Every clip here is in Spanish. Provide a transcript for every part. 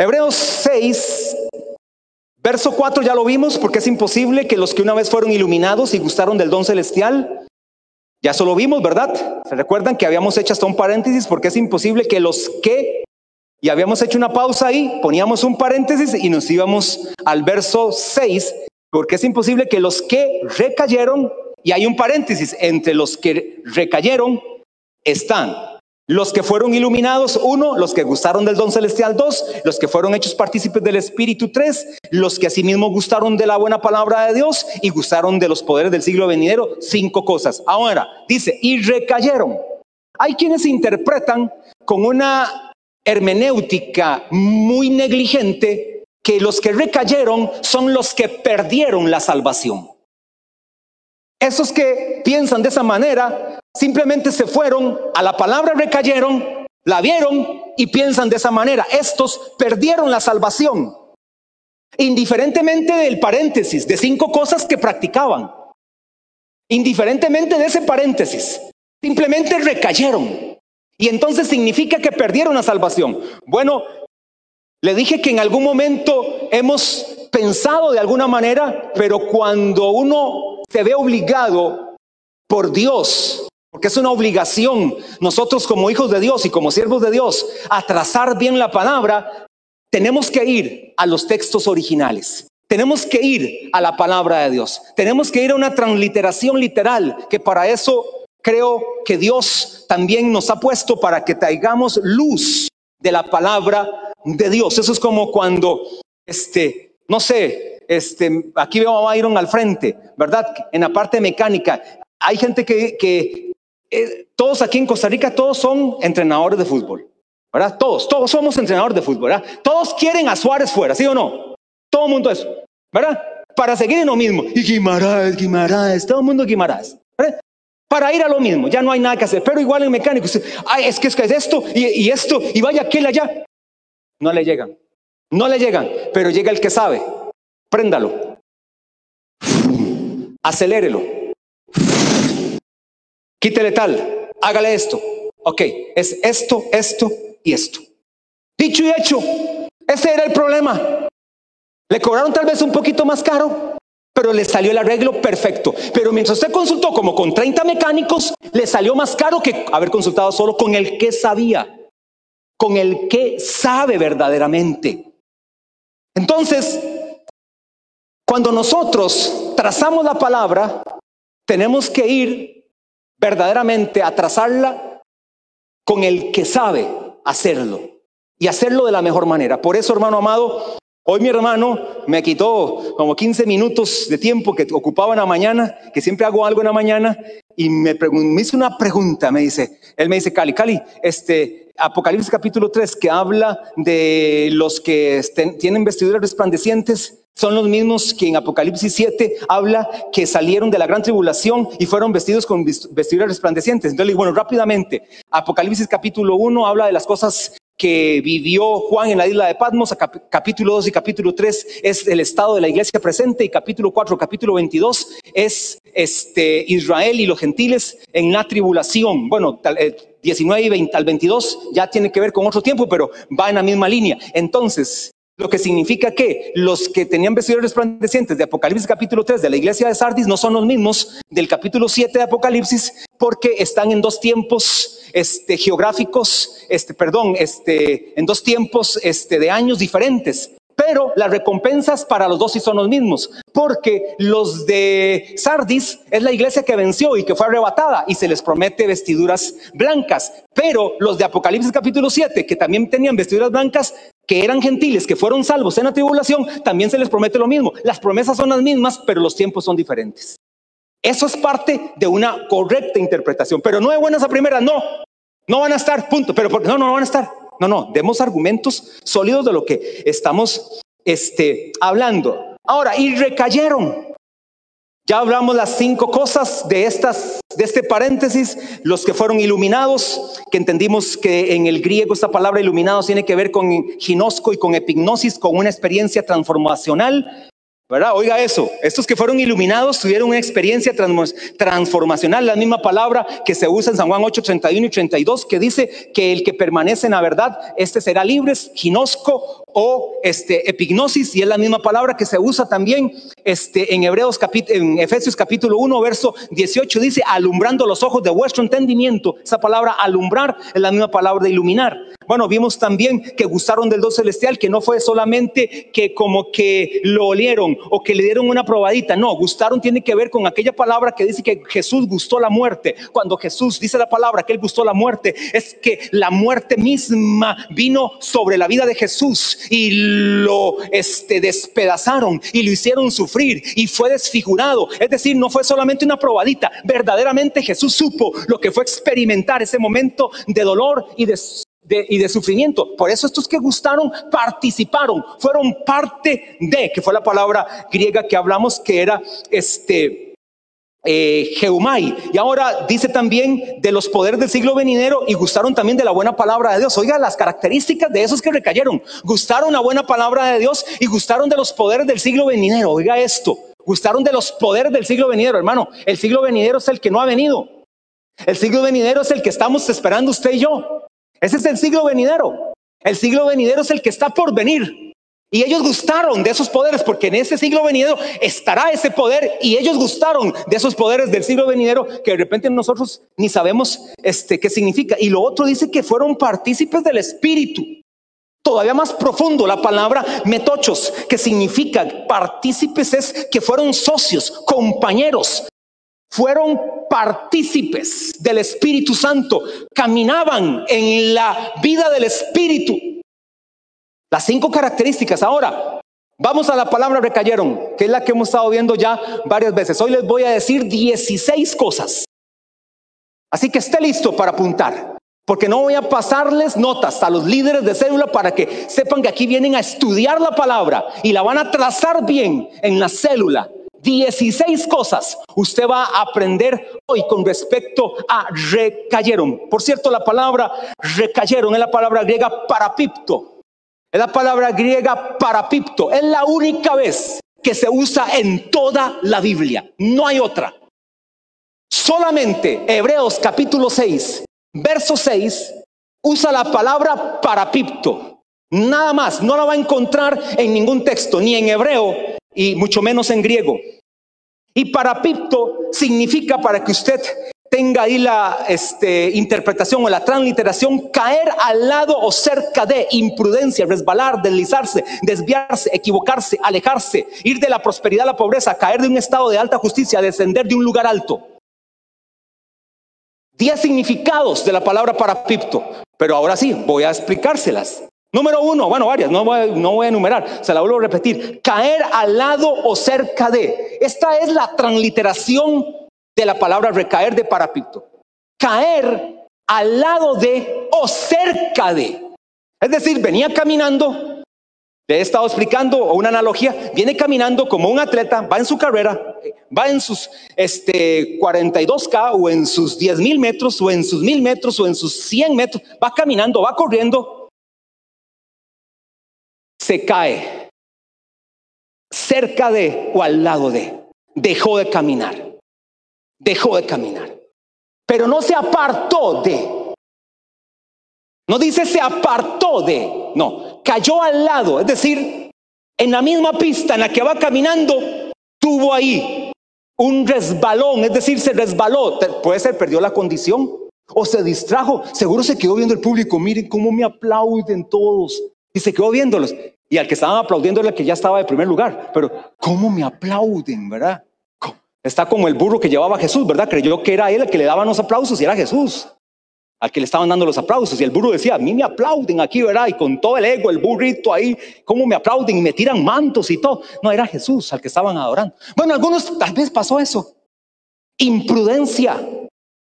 Hebreos 6, verso 4 ya lo vimos porque es imposible que los que una vez fueron iluminados y gustaron del don celestial, ya solo vimos, ¿verdad? ¿Se recuerdan que habíamos hecho hasta un paréntesis porque es imposible que los que, y habíamos hecho una pausa ahí, poníamos un paréntesis y nos íbamos al verso 6, porque es imposible que los que recayeron, y hay un paréntesis, entre los que recayeron están los que fueron iluminados, uno, los que gustaron del don celestial, dos, los que fueron hechos partícipes del Espíritu, tres, los que asimismo gustaron de la buena palabra de Dios y gustaron de los poderes del siglo venidero, cinco cosas. Ahora, dice, y recayeron. Hay quienes interpretan con una hermenéutica muy negligente que los que recayeron son los que perdieron la salvación. Esos que piensan de esa manera simplemente se fueron a la palabra, recayeron, la vieron y piensan de esa manera. Estos perdieron la salvación, indiferentemente del paréntesis, de cinco cosas que practicaban. Indiferentemente de ese paréntesis, simplemente recayeron. Y entonces significa que perdieron la salvación. Bueno, le dije que en algún momento hemos pensado de alguna manera, pero cuando uno se ve obligado por Dios, porque es una obligación nosotros como hijos de Dios y como siervos de Dios a trazar bien la palabra, tenemos que ir a los textos originales. Tenemos que ir a la palabra de Dios. Tenemos que ir a una transliteración literal, que para eso creo que Dios también nos ha puesto para que traigamos luz de la palabra de Dios. Eso es como cuando, este, no sé, este, aquí veo a Byron al frente, ¿verdad? En la parte mecánica. Hay gente que, que todos aquí en Costa Rica, todos son entrenadores de fútbol, ¿verdad? Todos, todos somos entrenadores de fútbol, ¿verdad? Todos quieren a Suárez fuera, ¿sí o no? Todo el mundo eso, ¿verdad? Para seguir en lo mismo. Y Guimaraes, Guimaraes, todo el mundo Guimaraes. ¿verdad? Para ir a lo mismo, ya no hay nada que hacer. Pero igual en mecánico, ay, es que es, que es esto y, y esto, y vaya aquel allá. No le llegan. No le llegan, pero llega el que sabe. Préndalo. Acelérelo. Quítele tal. Hágale esto. Ok, es esto, esto y esto. Dicho y hecho, ese era el problema. Le cobraron tal vez un poquito más caro, pero le salió el arreglo perfecto. Pero mientras usted consultó como con 30 mecánicos, le salió más caro que haber consultado solo con el que sabía con el que sabe verdaderamente. Entonces, cuando nosotros trazamos la palabra, tenemos que ir verdaderamente a trazarla con el que sabe hacerlo y hacerlo de la mejor manera. Por eso, hermano amado, hoy mi hermano me quitó como 15 minutos de tiempo que ocupaba en la mañana, que siempre hago algo en la mañana, y me, me hizo una pregunta, me dice, él me dice, Cali, Cali, este, Apocalipsis capítulo 3, que habla de los que tienen vestiduras resplandecientes, son los mismos que en Apocalipsis 7 habla que salieron de la gran tribulación y fueron vestidos con vestiduras resplandecientes. Entonces, bueno, rápidamente, Apocalipsis capítulo 1 habla de las cosas que vivió Juan en la isla de Patmos, capítulo 2 y capítulo 3 es el estado de la iglesia presente y capítulo 4, capítulo 22 es este, Israel y los gentiles en la tribulación. Bueno, 19 eh, y 20, al 22 ya tiene que ver con otro tiempo, pero va en la misma línea. Entonces, lo que significa que los que tenían vestidos resplandecientes de Apocalipsis capítulo 3 de la iglesia de Sardis no son los mismos del capítulo 7 de Apocalipsis porque están en dos tiempos este, geográficos, este, perdón, este, en dos tiempos este, de años diferentes. Pero las recompensas para los dos sí son los mismos, porque los de Sardis es la iglesia que venció y que fue arrebatada y se les promete vestiduras blancas. Pero los de Apocalipsis capítulo 7, que también tenían vestiduras blancas, que eran gentiles, que fueron salvos en la tribulación, también se les promete lo mismo. Las promesas son las mismas, pero los tiempos son diferentes. Eso es parte de una correcta interpretación, pero no de buenas a primeras, no, no van a estar, punto, pero no, no, no van a estar. No, no, demos argumentos sólidos de lo que estamos este, hablando. Ahora, y recayeron. Ya hablamos las cinco cosas de estas, de este paréntesis, los que fueron iluminados, que entendimos que en el griego esta palabra iluminados tiene que ver con ginosco y con epignosis, con una experiencia transformacional ¿Verdad? Oiga eso, estos que fueron iluminados tuvieron una experiencia transformacional, la misma palabra que se usa en San Juan 8, 31 y 32, que dice que el que permanece en la verdad, este será libre, ginosco o este, epignosis, y es la misma palabra que se usa también este, en Hebreos en Efesios capítulo 1, verso 18, dice, alumbrando los ojos de vuestro entendimiento. Esa palabra alumbrar es la misma palabra de iluminar. Bueno, vimos también que gustaron del Dios celestial, que no fue solamente que como que lo olieron o que le dieron una probadita. No, gustaron tiene que ver con aquella palabra que dice que Jesús gustó la muerte. Cuando Jesús dice la palabra que él gustó la muerte, es que la muerte misma vino sobre la vida de Jesús y lo este, despedazaron y lo hicieron sufrir y fue desfigurado. Es decir, no fue solamente una probadita. Verdaderamente Jesús supo lo que fue experimentar ese momento de dolor y de y de sufrimiento. Por eso estos que gustaron participaron, fueron parte de, que fue la palabra griega que hablamos que era este eh, Geumai. Y ahora dice también de los poderes del siglo venidero y gustaron también de la buena palabra de Dios. Oiga las características de esos que recayeron. Gustaron la buena palabra de Dios y gustaron de los poderes del siglo venidero. Oiga esto. Gustaron de los poderes del siglo venidero, hermano. El siglo venidero es el que no ha venido. El siglo venidero es el que estamos esperando usted y yo. Ese es el siglo venidero. El siglo venidero es el que está por venir. Y ellos gustaron de esos poderes porque en ese siglo venidero estará ese poder y ellos gustaron de esos poderes del siglo venidero que de repente nosotros ni sabemos este qué significa. Y lo otro dice que fueron partícipes del espíritu. Todavía más profundo la palabra metochos, que significa partícipes es que fueron socios, compañeros, fueron partícipes del Espíritu Santo, caminaban en la vida del Espíritu. Las cinco características. Ahora, vamos a la palabra recayeron, que es la que hemos estado viendo ya varias veces. Hoy les voy a decir 16 cosas. Así que esté listo para apuntar, porque no voy a pasarles notas a los líderes de célula para que sepan que aquí vienen a estudiar la palabra y la van a trazar bien en la célula 16 cosas usted va a aprender hoy con respecto a recayeron. Por cierto, la palabra recayeron es la palabra griega parapipto. Es la palabra griega parapipto. Es la única vez que se usa en toda la Biblia. No hay otra. Solamente Hebreos capítulo 6, verso 6, usa la palabra parapipto. Nada más, no la va a encontrar en ningún texto, ni en hebreo, y mucho menos en griego. Y parapipto significa para que usted tenga ahí la este, interpretación o la transliteración, caer al lado o cerca de imprudencia, resbalar, deslizarse, desviarse, equivocarse, alejarse, ir de la prosperidad a la pobreza, caer de un estado de alta justicia, descender de un lugar alto. Diez significados de la palabra parapipto, pero ahora sí, voy a explicárselas. Número uno, bueno, varias, no voy, a enumerar, se la vuelvo a repetir. Caer al lado o cerca de. Esta es la transliteración de la palabra recaer de parapito. Caer al lado de o cerca de. Es decir, venía caminando, le he estado explicando una analogía, viene caminando como un atleta, va en su carrera, va en sus este, 42K o en sus 10 mil metros o en sus mil metros o en sus 100 metros, va caminando, va corriendo se cae cerca de o al lado de. Dejó de caminar. Dejó de caminar. Pero no se apartó de. No dice se apartó de. No, cayó al lado. Es decir, en la misma pista en la que va caminando, tuvo ahí un resbalón. Es decir, se resbaló. Puede ser, perdió la condición. O se distrajo. Seguro se quedó viendo el público. Miren cómo me aplauden todos. Y se quedó viéndolos. Y al que estaban aplaudiendo era el que ya estaba de primer lugar. Pero, ¿cómo me aplauden, verdad? Está como el burro que llevaba a Jesús, ¿verdad? Creyó que era él el que le daban los aplausos y era Jesús al que le estaban dando los aplausos. Y el burro decía, a mí me aplauden aquí, ¿verdad? Y con todo el ego, el burrito ahí, ¿cómo me aplauden? Y me tiran mantos y todo. No, era Jesús al que estaban adorando. Bueno, algunos tal vez pasó eso. Imprudencia,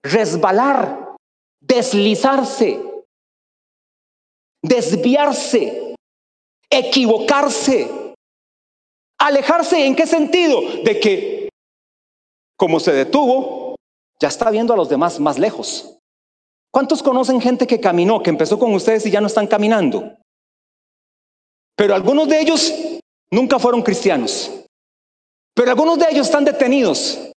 resbalar, deslizarse, desviarse, equivocarse. Alejarse en qué sentido? De que como se detuvo, ya está viendo a los demás más lejos. ¿Cuántos conocen gente que caminó, que empezó con ustedes y ya no están caminando? Pero algunos de ellos nunca fueron cristianos. Pero algunos de ellos están detenidos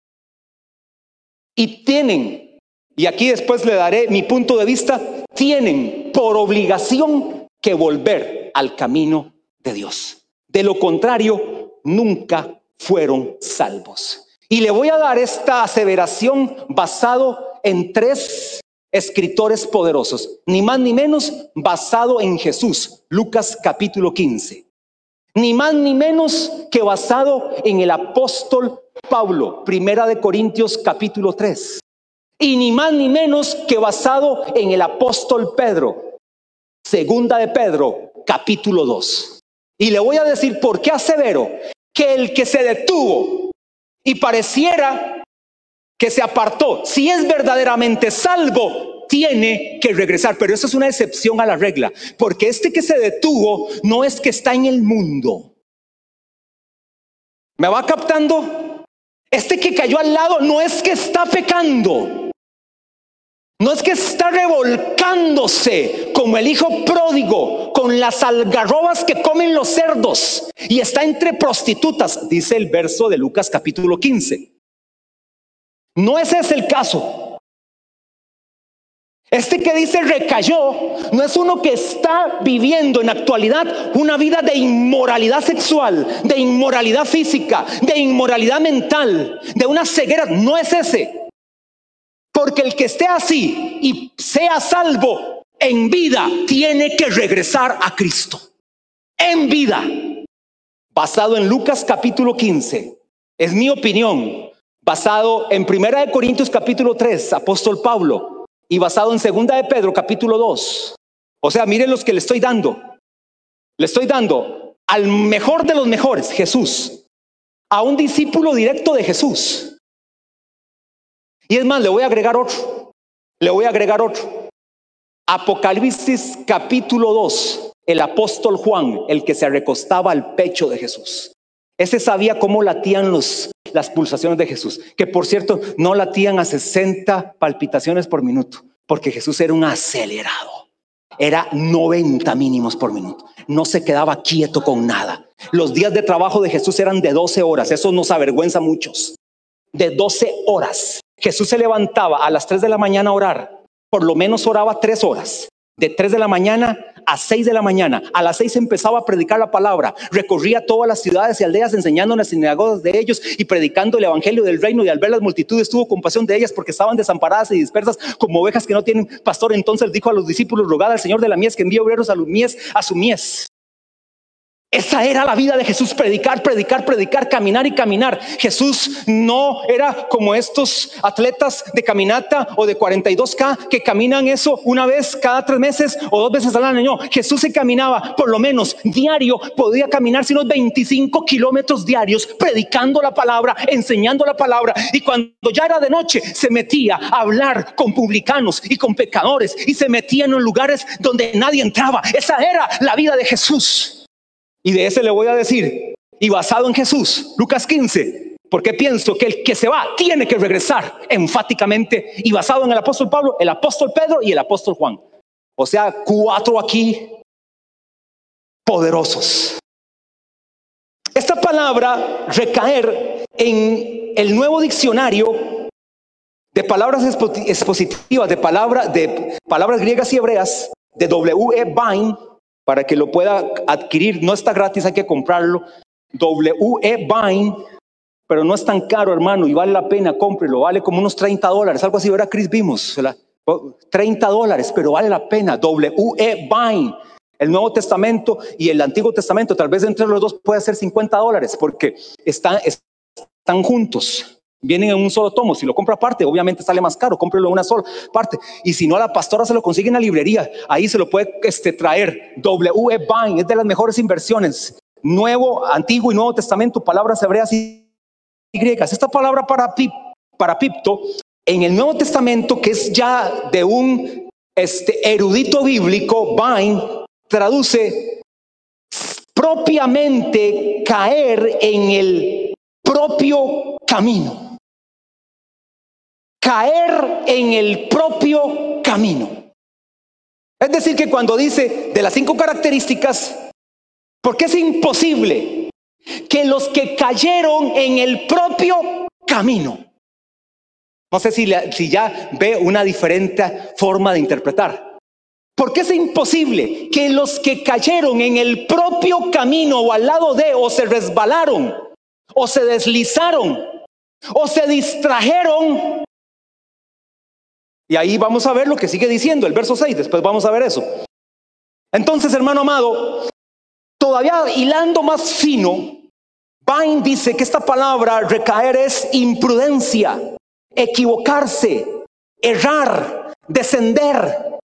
y tienen, y aquí después le daré mi punto de vista, tienen por obligación que volver al camino de Dios. De lo contrario, nunca fueron salvos. Y le voy a dar esta aseveración basado en tres escritores poderosos, ni más ni menos basado en Jesús, Lucas capítulo 15. Ni más ni menos que basado en el apóstol Pablo, Primera de Corintios capítulo 3. Y ni más ni menos que basado en el apóstol Pedro, Segunda de Pedro capítulo 2. Y le voy a decir por qué asevero que el que se detuvo y pareciera que se apartó, si es verdaderamente salvo, tiene que regresar. Pero eso es una excepción a la regla, porque este que se detuvo no es que está en el mundo. ¿Me va captando? Este que cayó al lado no es que está pecando. No es que está revolcándose como el hijo pródigo con las algarrobas que comen los cerdos y está entre prostitutas, dice el verso de Lucas capítulo 15. No ese es el caso. Este que dice recayó no es uno que está viviendo en actualidad una vida de inmoralidad sexual, de inmoralidad física, de inmoralidad mental, de una ceguera. No es ese. Porque el que esté así y sea salvo en vida tiene que regresar a Cristo. En vida. Basado en Lucas capítulo 15. Es mi opinión. Basado en Primera de Corintios capítulo 3, apóstol Pablo. Y basado en Segunda de Pedro capítulo 2. O sea, miren los que le estoy dando. Le estoy dando al mejor de los mejores, Jesús. A un discípulo directo de Jesús y es más, le voy a agregar otro. Le voy a agregar otro. Apocalipsis capítulo 2. El apóstol Juan, el que se recostaba al pecho de Jesús. Ese sabía cómo latían los, las pulsaciones de Jesús. Que por cierto, no latían a 60 palpitaciones por minuto. Porque Jesús era un acelerado. Era 90 mínimos por minuto. No se quedaba quieto con nada. Los días de trabajo de Jesús eran de 12 horas. Eso nos avergüenza a muchos. De 12 horas. Jesús se levantaba a las 3 de la mañana a orar, por lo menos oraba tres horas, de 3 de la mañana a 6 de la mañana. A las 6 empezaba a predicar la palabra, recorría todas las ciudades y aldeas enseñando en las sinagogas de ellos y predicando el evangelio del reino y al ver las multitudes tuvo compasión de ellas porque estaban desamparadas y dispersas como ovejas que no tienen pastor. Entonces dijo a los discípulos, rogad al Señor de la mies que envíe obreros a, mies, a su mies. Esa era la vida de Jesús, predicar, predicar, predicar, caminar y caminar. Jesús no era como estos atletas de caminata o de 42K que caminan eso una vez cada tres meses o dos veces al año. Jesús se caminaba por lo menos diario, podía caminar unos 25 kilómetros diarios predicando la palabra, enseñando la palabra. Y cuando ya era de noche, se metía a hablar con publicanos y con pecadores y se metía en los lugares donde nadie entraba. Esa era la vida de Jesús. Y de ese le voy a decir, y basado en Jesús, Lucas 15, porque pienso que el que se va tiene que regresar enfáticamente, y basado en el apóstol Pablo, el apóstol Pedro y el apóstol Juan. O sea, cuatro aquí poderosos. Esta palabra recaer en el nuevo diccionario de palabras expositivas, de, palabra, de palabras griegas y hebreas, de W.E. Vine, para que lo pueda adquirir. No está gratis, hay que comprarlo. WE Vine, pero no es tan caro, hermano, y vale la pena, cómprelo. Vale como unos 30 dólares, algo así, ahora Chris vimos. 30 dólares, pero vale la pena. WE Vine. El Nuevo Testamento y el Antiguo Testamento, tal vez entre los dos puede ser 50 dólares, porque están, están juntos. Vienen en un solo tomo. Si lo compra aparte, obviamente sale más caro. Cómprelo en una sola parte. Y si no, a la pastora se lo consigue en la librería. Ahí se lo puede este, traer. W.E. Vine es de las mejores inversiones. Nuevo, Antiguo y Nuevo Testamento, palabras hebreas y griegas. Esta palabra para, pip, para pipto, en el Nuevo Testamento, que es ya de un este, erudito bíblico, Vine traduce propiamente caer en el propio camino caer en el propio camino. Es decir, que cuando dice de las cinco características, porque es imposible que los que cayeron en el propio camino, no sé si, ya ve una diferente forma de interpretar, Porque es imposible que los que cayeron en el propio camino o al lado de, o se resbalaron, o se deslizaron, o se distrajeron. Y ahí vamos a ver lo que sigue diciendo el verso 6, después vamos a ver eso. Entonces, hermano amado, todavía hilando más fino, Vine dice que esta palabra recaer es imprudencia, equivocarse, errar, descender.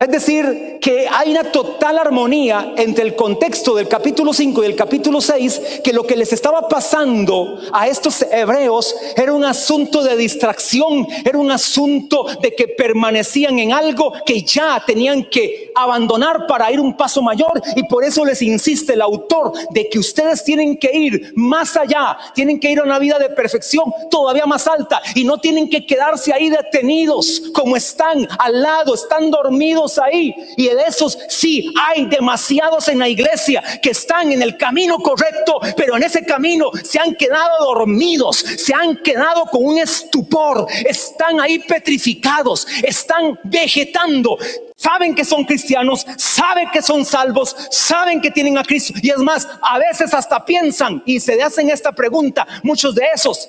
Es decir, que hay una total armonía entre el contexto del capítulo 5 y el capítulo 6, que lo que les estaba pasando a estos hebreos era un asunto de distracción, era un asunto de que permanecían en algo que ya tenían que abandonar para ir un paso mayor. Y por eso les insiste el autor de que ustedes tienen que ir más allá, tienen que ir a una vida de perfección todavía más alta y no tienen que quedarse ahí detenidos como están al lado, están dormidos ahí. Y de esos sí hay demasiados en la iglesia que están en el camino correcto, pero en ese camino se han quedado dormidos, se han quedado con un estupor, están ahí petrificados, están vegetando. Saben que son cristianos, saben que son salvos, saben que tienen a Cristo. Y es más, a veces hasta piensan y se hacen esta pregunta, muchos de esos,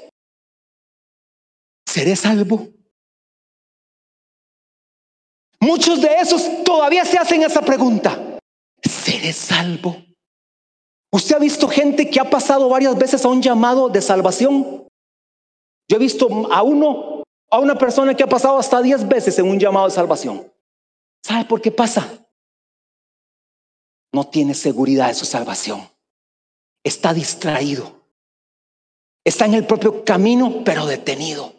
¿seré salvo? Muchos de esos todavía se hacen esa pregunta. ¿Seré salvo? ¿Usted ha visto gente que ha pasado varias veces a un llamado de salvación? Yo he visto a uno, a una persona que ha pasado hasta diez veces en un llamado de salvación. ¿Sabe por qué pasa? No tiene seguridad de su salvación. Está distraído. Está en el propio camino, pero detenido.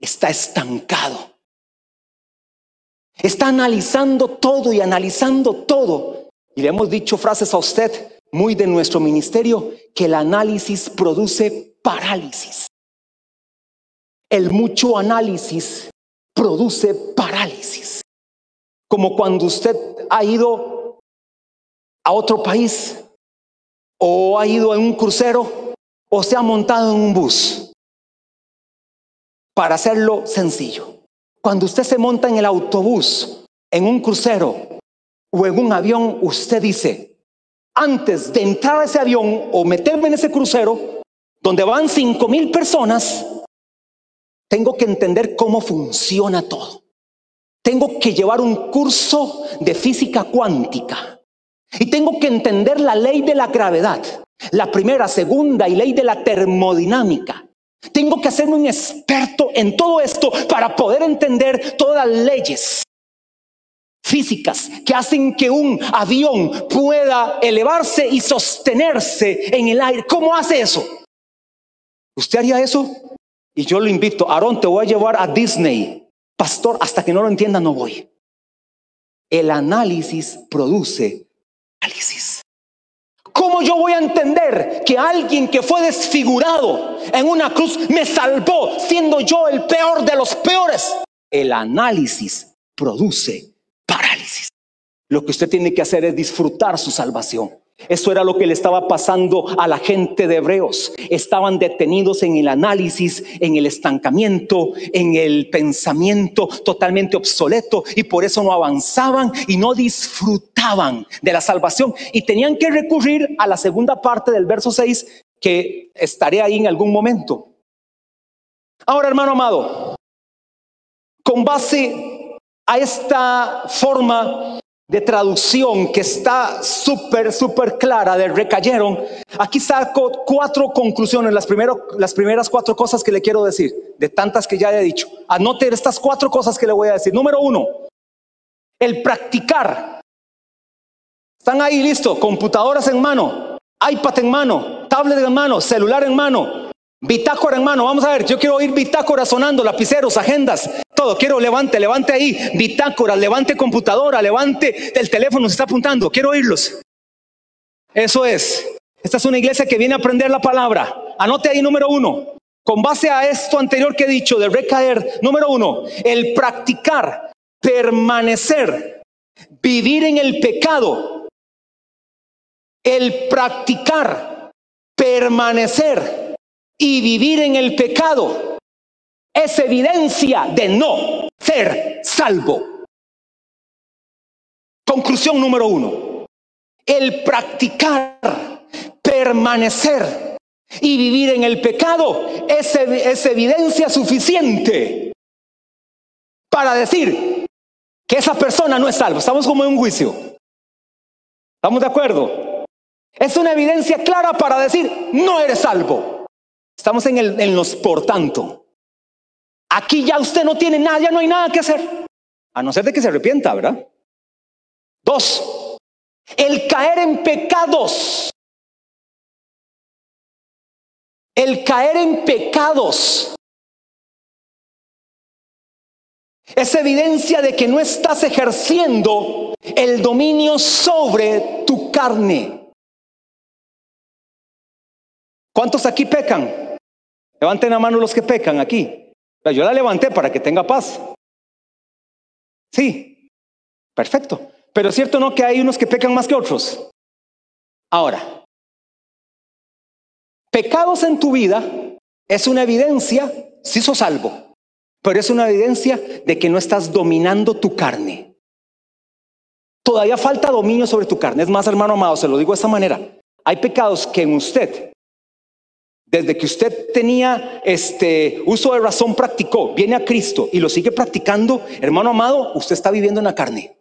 Está estancado. Está analizando todo y analizando todo. Y le hemos dicho frases a usted muy de nuestro ministerio, que el análisis produce parálisis. El mucho análisis produce parálisis. Como cuando usted ha ido a otro país o ha ido en un crucero o se ha montado en un bus. Para hacerlo sencillo. Cuando usted se monta en el autobús, en un crucero o en un avión, usted dice, antes de entrar a ese avión o meterme en ese crucero, donde van cinco mil personas, tengo que entender cómo funciona todo. Tengo que llevar un curso de física cuántica y tengo que entender la ley de la gravedad, la primera, segunda y ley de la termodinámica. Tengo que hacerme un experto en todo esto para poder entender todas las leyes físicas que hacen que un avión pueda elevarse y sostenerse en el aire. ¿Cómo hace eso? ¿Usted haría eso? Y yo lo invito, Aarón, te voy a llevar a Disney. Pastor, hasta que no lo entienda no voy. El análisis produce análisis. ¿Cómo yo voy a entender que alguien que fue desfigurado en una cruz me salvó siendo yo el peor de los peores? El análisis produce. Lo que usted tiene que hacer es disfrutar su salvación. Eso era lo que le estaba pasando a la gente de Hebreos. Estaban detenidos en el análisis, en el estancamiento, en el pensamiento totalmente obsoleto y por eso no avanzaban y no disfrutaban de la salvación y tenían que recurrir a la segunda parte del verso 6 que estaré ahí en algún momento. Ahora, hermano amado, con base a esta forma de traducción que está súper, súper clara de recayeron, aquí saco cuatro conclusiones, las, las primeras cuatro cosas que le quiero decir, de tantas que ya he dicho. Anote estas cuatro cosas que le voy a decir. Número uno, el practicar. Están ahí listo, computadoras en mano, iPad en mano, tablet en mano, celular en mano, Bitácora, hermano, vamos a ver, yo quiero oír bitácora sonando, lapiceros, agendas, quiero levante, levante ahí, bitácora, levante computadora, levante el teléfono, se está apuntando, quiero oírlos. Eso es, esta es una iglesia que viene a aprender la palabra. Anote ahí número uno, con base a esto anterior que he dicho de recaer, número uno, el practicar, permanecer, vivir en el pecado, el practicar, permanecer y vivir en el pecado es evidencia de no ser salvo. Conclusión número uno. El practicar, permanecer y vivir en el pecado es, evidencia suficiente para decir que esa persona no es salva. Estamos como en un juicio. ¿Estamos de acuerdo? Es una evidencia clara para decir, no eres salvo. Estamos en, el, en los por tanto. Aquí ya usted no tiene nada, ya no hay nada que hacer. A no ser de que se arrepienta, ¿verdad? Dos, el caer en pecados. El caer en pecados es evidencia de que no estás ejerciendo el dominio sobre tu carne. ¿Cuántos aquí pecan? Levanten la mano los que pecan aquí. Yo la levanté para que tenga paz. Sí, perfecto. Pero es cierto no que hay unos que pecan más que otros. Ahora, pecados en tu vida es una evidencia, si sos salvo, pero es una evidencia de que no estás dominando tu carne. Todavía falta dominio sobre tu carne. Es más, hermano amado, se lo digo de esta manera. Hay pecados que en usted, desde que usted tenía este uso de razón, practicó, viene a Cristo y lo sigue practicando, hermano amado, usted está viviendo en la carne.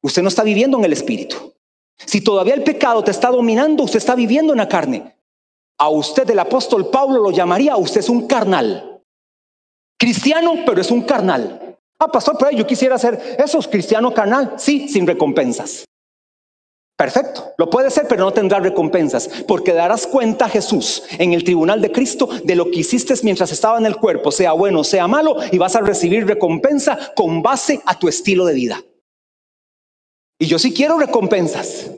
Usted no está viviendo en el espíritu. Si todavía el pecado te está dominando, usted está viviendo en la carne. A usted el apóstol Pablo lo llamaría, usted es un carnal. Cristiano, pero es un carnal. Ah, pastor, pero yo quisiera hacer eso, es cristiano carnal. Sí, sin recompensas. Perfecto, lo puede ser, pero no tendrá recompensas, porque darás cuenta Jesús en el tribunal de Cristo de lo que hiciste mientras estaba en el cuerpo, sea bueno, sea malo, y vas a recibir recompensa con base a tu estilo de vida. Y yo sí quiero recompensas.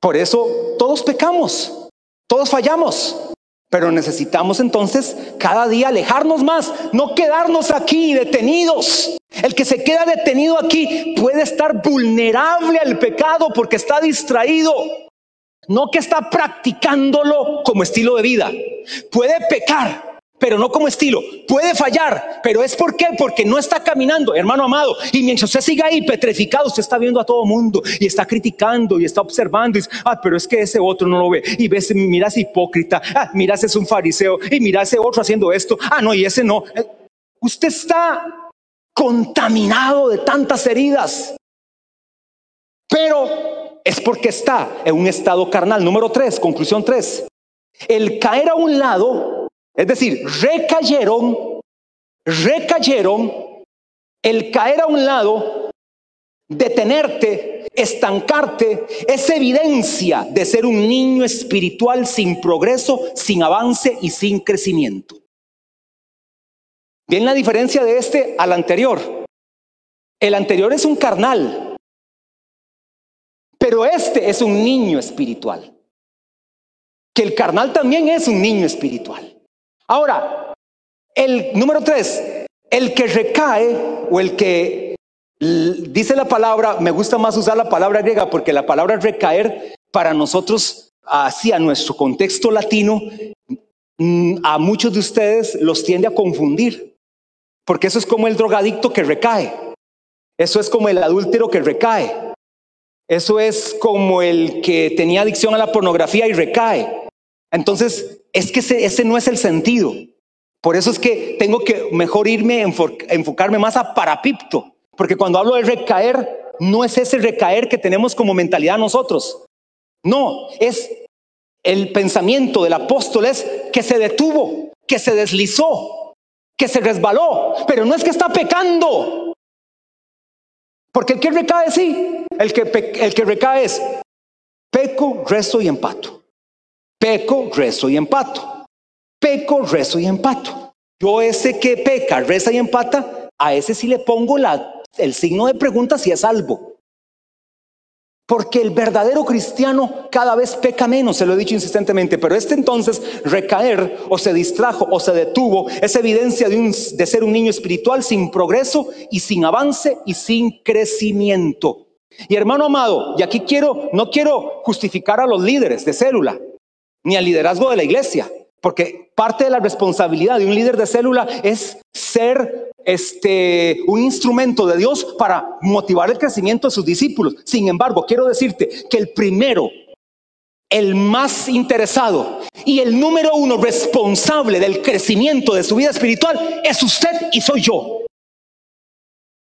Por eso todos pecamos, todos fallamos. Pero necesitamos entonces cada día alejarnos más, no quedarnos aquí detenidos. El que se queda detenido aquí puede estar vulnerable al pecado porque está distraído, no que está practicándolo como estilo de vida. Puede pecar, pero no como estilo. Puede fallar, pero es por qué, porque no está caminando, hermano amado. Y mientras usted siga ahí petrificado, usted está viendo a todo mundo y está criticando y está observando. Y dice, ah, pero es que ese otro no lo ve. Y ves, mira ese hipócrita, ah, mira ese es un fariseo y mira ese otro haciendo esto. Ah, no, y ese no. Eh, usted está contaminado de tantas heridas. Pero es porque está en un estado carnal. Número tres, conclusión tres. El caer a un lado es decir, recayeron, recayeron, el caer a un lado, detenerte, estancarte, es evidencia de ser un niño espiritual sin progreso, sin avance y sin crecimiento. Bien la diferencia de este al anterior. El anterior es un carnal, pero este es un niño espiritual. Que el carnal también es un niño espiritual. Ahora, el número tres, el que recae o el que dice la palabra, me gusta más usar la palabra griega porque la palabra recaer para nosotros, así a nuestro contexto latino, mm, a muchos de ustedes los tiende a confundir, porque eso es como el drogadicto que recae, eso es como el adúltero que recae, eso es como el que tenía adicción a la pornografía y recae. Entonces, es que ese, no es el sentido. Por eso es que tengo que mejor irme, enfocarme más a parapipto. Porque cuando hablo de recaer, no es ese recaer que tenemos como mentalidad nosotros. No, es el pensamiento del apóstol es que se detuvo, que se deslizó, que se resbaló. Pero no es que está pecando. Porque el que recae, sí. El que, el que recae es peco, resto y empato. Peco, rezo y empato. Peco, rezo y empato. Yo ese que peca, reza y empata, a ese sí le pongo la, el signo de pregunta si es salvo. Porque el verdadero cristiano cada vez peca menos, se lo he dicho insistentemente, pero este entonces recaer o se distrajo o se detuvo es evidencia de, ser un niño espiritual sin progreso y sin avance y sin crecimiento. Y hermano amado, y aquí quiero, no quiero justificar a los líderes de célula, ni al liderazgo de la iglesia. Porque parte de la responsabilidad de un líder de célula es ser este, un instrumento de Dios para motivar el crecimiento de sus discípulos. Sin embargo, quiero decirte que el primero, el más interesado y el número uno responsable del crecimiento de su vida espiritual es usted y soy yo.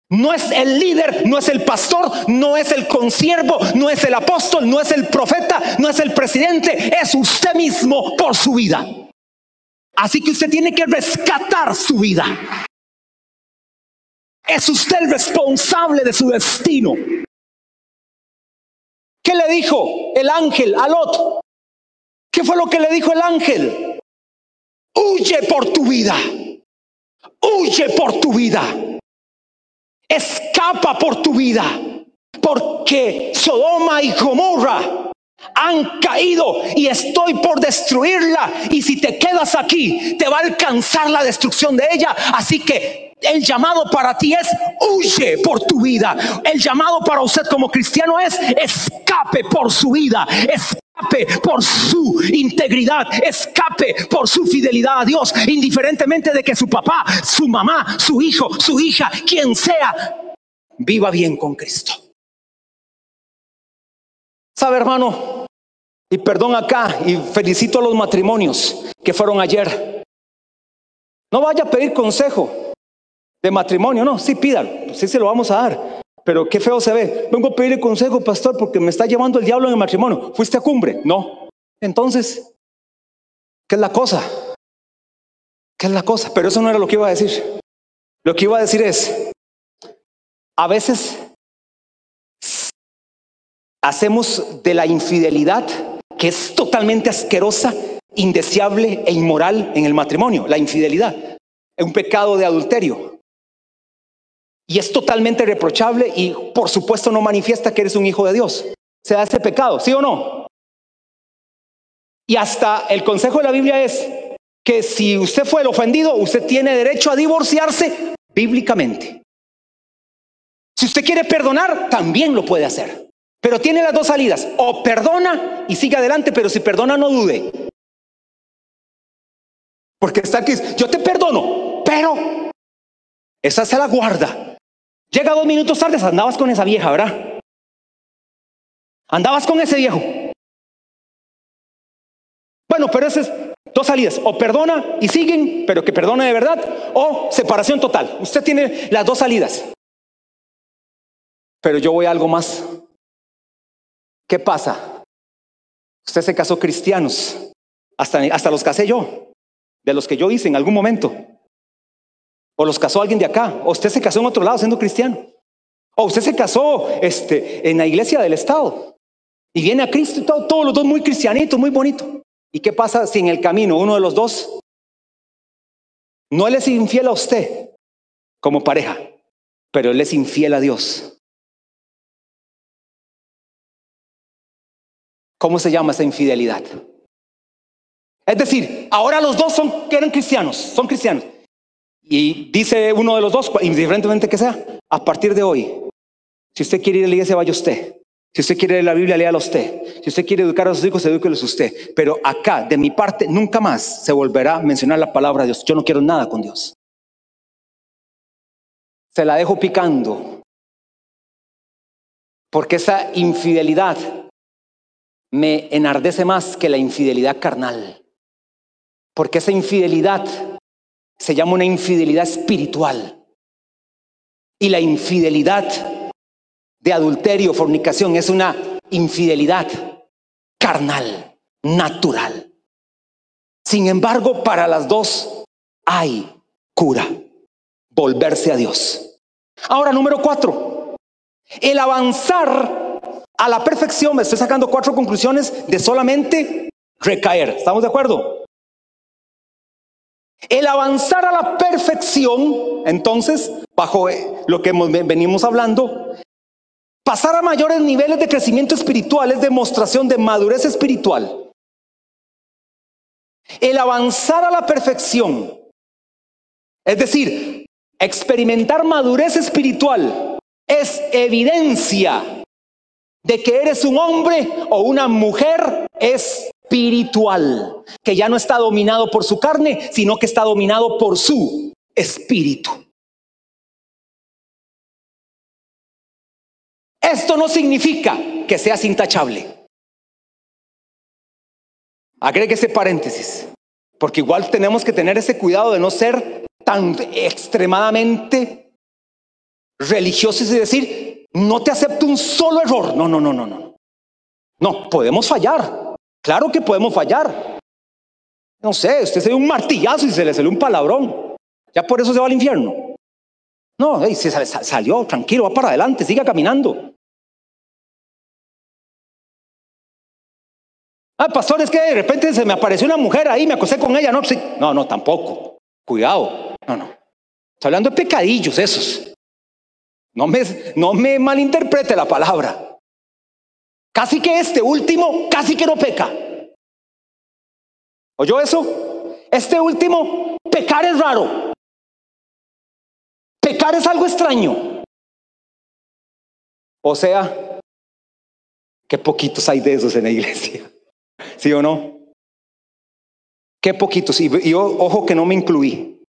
No es el líder, no es el pastor, no es el consiervo, no es el apóstol, no es el profeta, no es el presidente, es usted mismo por su vida. Así que usted tiene que rescatar su vida. Es usted el responsable de su destino. ¿Qué le dijo el ángel a Lot? ¿Qué fue lo que le dijo el ángel? Huye por tu vida. Huye por tu vida. Escapa por tu vida. Porque Sodoma y Gomorra han caído y estoy por destruirla. Y si te quedas aquí, te va a alcanzar la destrucción de ella. Así que el llamado para ti es huye por tu vida. El llamado para usted como cristiano es escape por su vida. Por su integridad, escape por su fidelidad a Dios, indiferentemente de que su papá, su mamá, su hijo, su hija, quien sea, viva bien con Cristo. ¿Sabe, hermano? Y perdón acá, y felicito a los matrimonios que fueron ayer. No vaya a pedir consejo de matrimonio, no, sí pídalo, sí se lo vamos a dar. Pero qué feo se ve. Vengo a pedirle consejo, pastor, porque me está llevando el diablo en el matrimonio. ¿Fuiste a cumbre? No. Entonces, ¿qué es la cosa? ¿Qué es la cosa? Pero eso no era lo que iba a decir. Lo que iba a decir es, a veces hacemos de la infidelidad, que es totalmente asquerosa, indeseable e inmoral en el matrimonio, la infidelidad, es un pecado de adulterio. Y es totalmente reprochable y por supuesto no manifiesta que eres un hijo de Dios. Se da ese pecado, ¿sí o no? Y hasta el consejo de la Biblia es que si usted fue el ofendido, usted tiene derecho a divorciarse bíblicamente. Si usted quiere perdonar, también lo puede hacer. Pero tiene las dos salidas. O perdona y sigue adelante, pero si perdona no dude. Porque está aquí, yo te perdono, pero esa se la guarda. Llega dos minutos tarde, andabas con esa vieja, ¿verdad? Andabas con ese viejo. Bueno, pero esas dos salidas. O perdona y siguen, pero que perdone de verdad. O separación total. Usted tiene las dos salidas. Pero yo voy a algo más. ¿Qué pasa? Usted se casó cristianos. Hasta, hasta los casé yo. De los que yo hice en algún momento. O los casó alguien de acá. O usted se casó en otro lado siendo cristiano. O usted se casó este, en la iglesia del Estado. Y viene a Cristo y todo, todos los dos muy cristianitos, muy bonito. ¿Y qué pasa si en el camino uno de los dos no él es infiel a usted como pareja, pero él es infiel a Dios? ¿Cómo se llama esa infidelidad? Es decir, ahora los dos son, eran cristianos, son cristianos. Y dice uno de los dos, indiferentemente que sea, a partir de hoy, si usted quiere ir a la iglesia, vaya usted. Si usted quiere leer la Biblia, léala usted. Si usted quiere educar a sus hijos, edúquelos usted. Pero acá, de mi parte, nunca más se volverá a mencionar la palabra de Dios. Yo no quiero nada con Dios. Se la dejo picando. Porque esa infidelidad me enardece más que la infidelidad carnal. Porque esa infidelidad se llama una infidelidad espiritual. Y la infidelidad de adulterio, fornicación, es una infidelidad carnal, natural. Sin embargo, para las dos hay cura, volverse a Dios. Ahora, número cuatro, el avanzar a la perfección, me estoy sacando cuatro conclusiones de solamente recaer. ¿Estamos de acuerdo? El avanzar a la perfección, entonces, bajo eh, lo que venimos hablando, pasar a mayores niveles de crecimiento espiritual es demostración de madurez espiritual. El avanzar a la perfección, es decir, experimentar madurez espiritual, es evidencia de que eres un hombre o una mujer es espiritual, que ya no está dominado por su carne, sino que está dominado por su espíritu. Esto no significa que seas intachable. Agregue ese paréntesis, porque igual tenemos que tener ese cuidado de no ser tan extremadamente religiosos y decir, no te acepto un solo error. No, no, no, no, no. No, podemos fallar. Claro que podemos fallar. No sé, usted se dio un martillazo y se le salió un palabrón. Ya por eso se va al infierno. No, se salió, tranquilo, va para adelante, siga caminando. Ah, pastor, es que de repente se me apareció una mujer ahí, me acosé con ella. No, sí. no, no, tampoco. Cuidado. No, no. Estoy hablando de pecadillos esos. No me, no me malinterprete la palabra. Casi que este último, casi que no peca. ¿Oyó eso? Este último, pecar es raro. Pecar es algo extraño. O sea, qué poquitos hay de esos en la iglesia. ¿Sí o no? Qué poquitos. Y yo, ojo que no me incluí.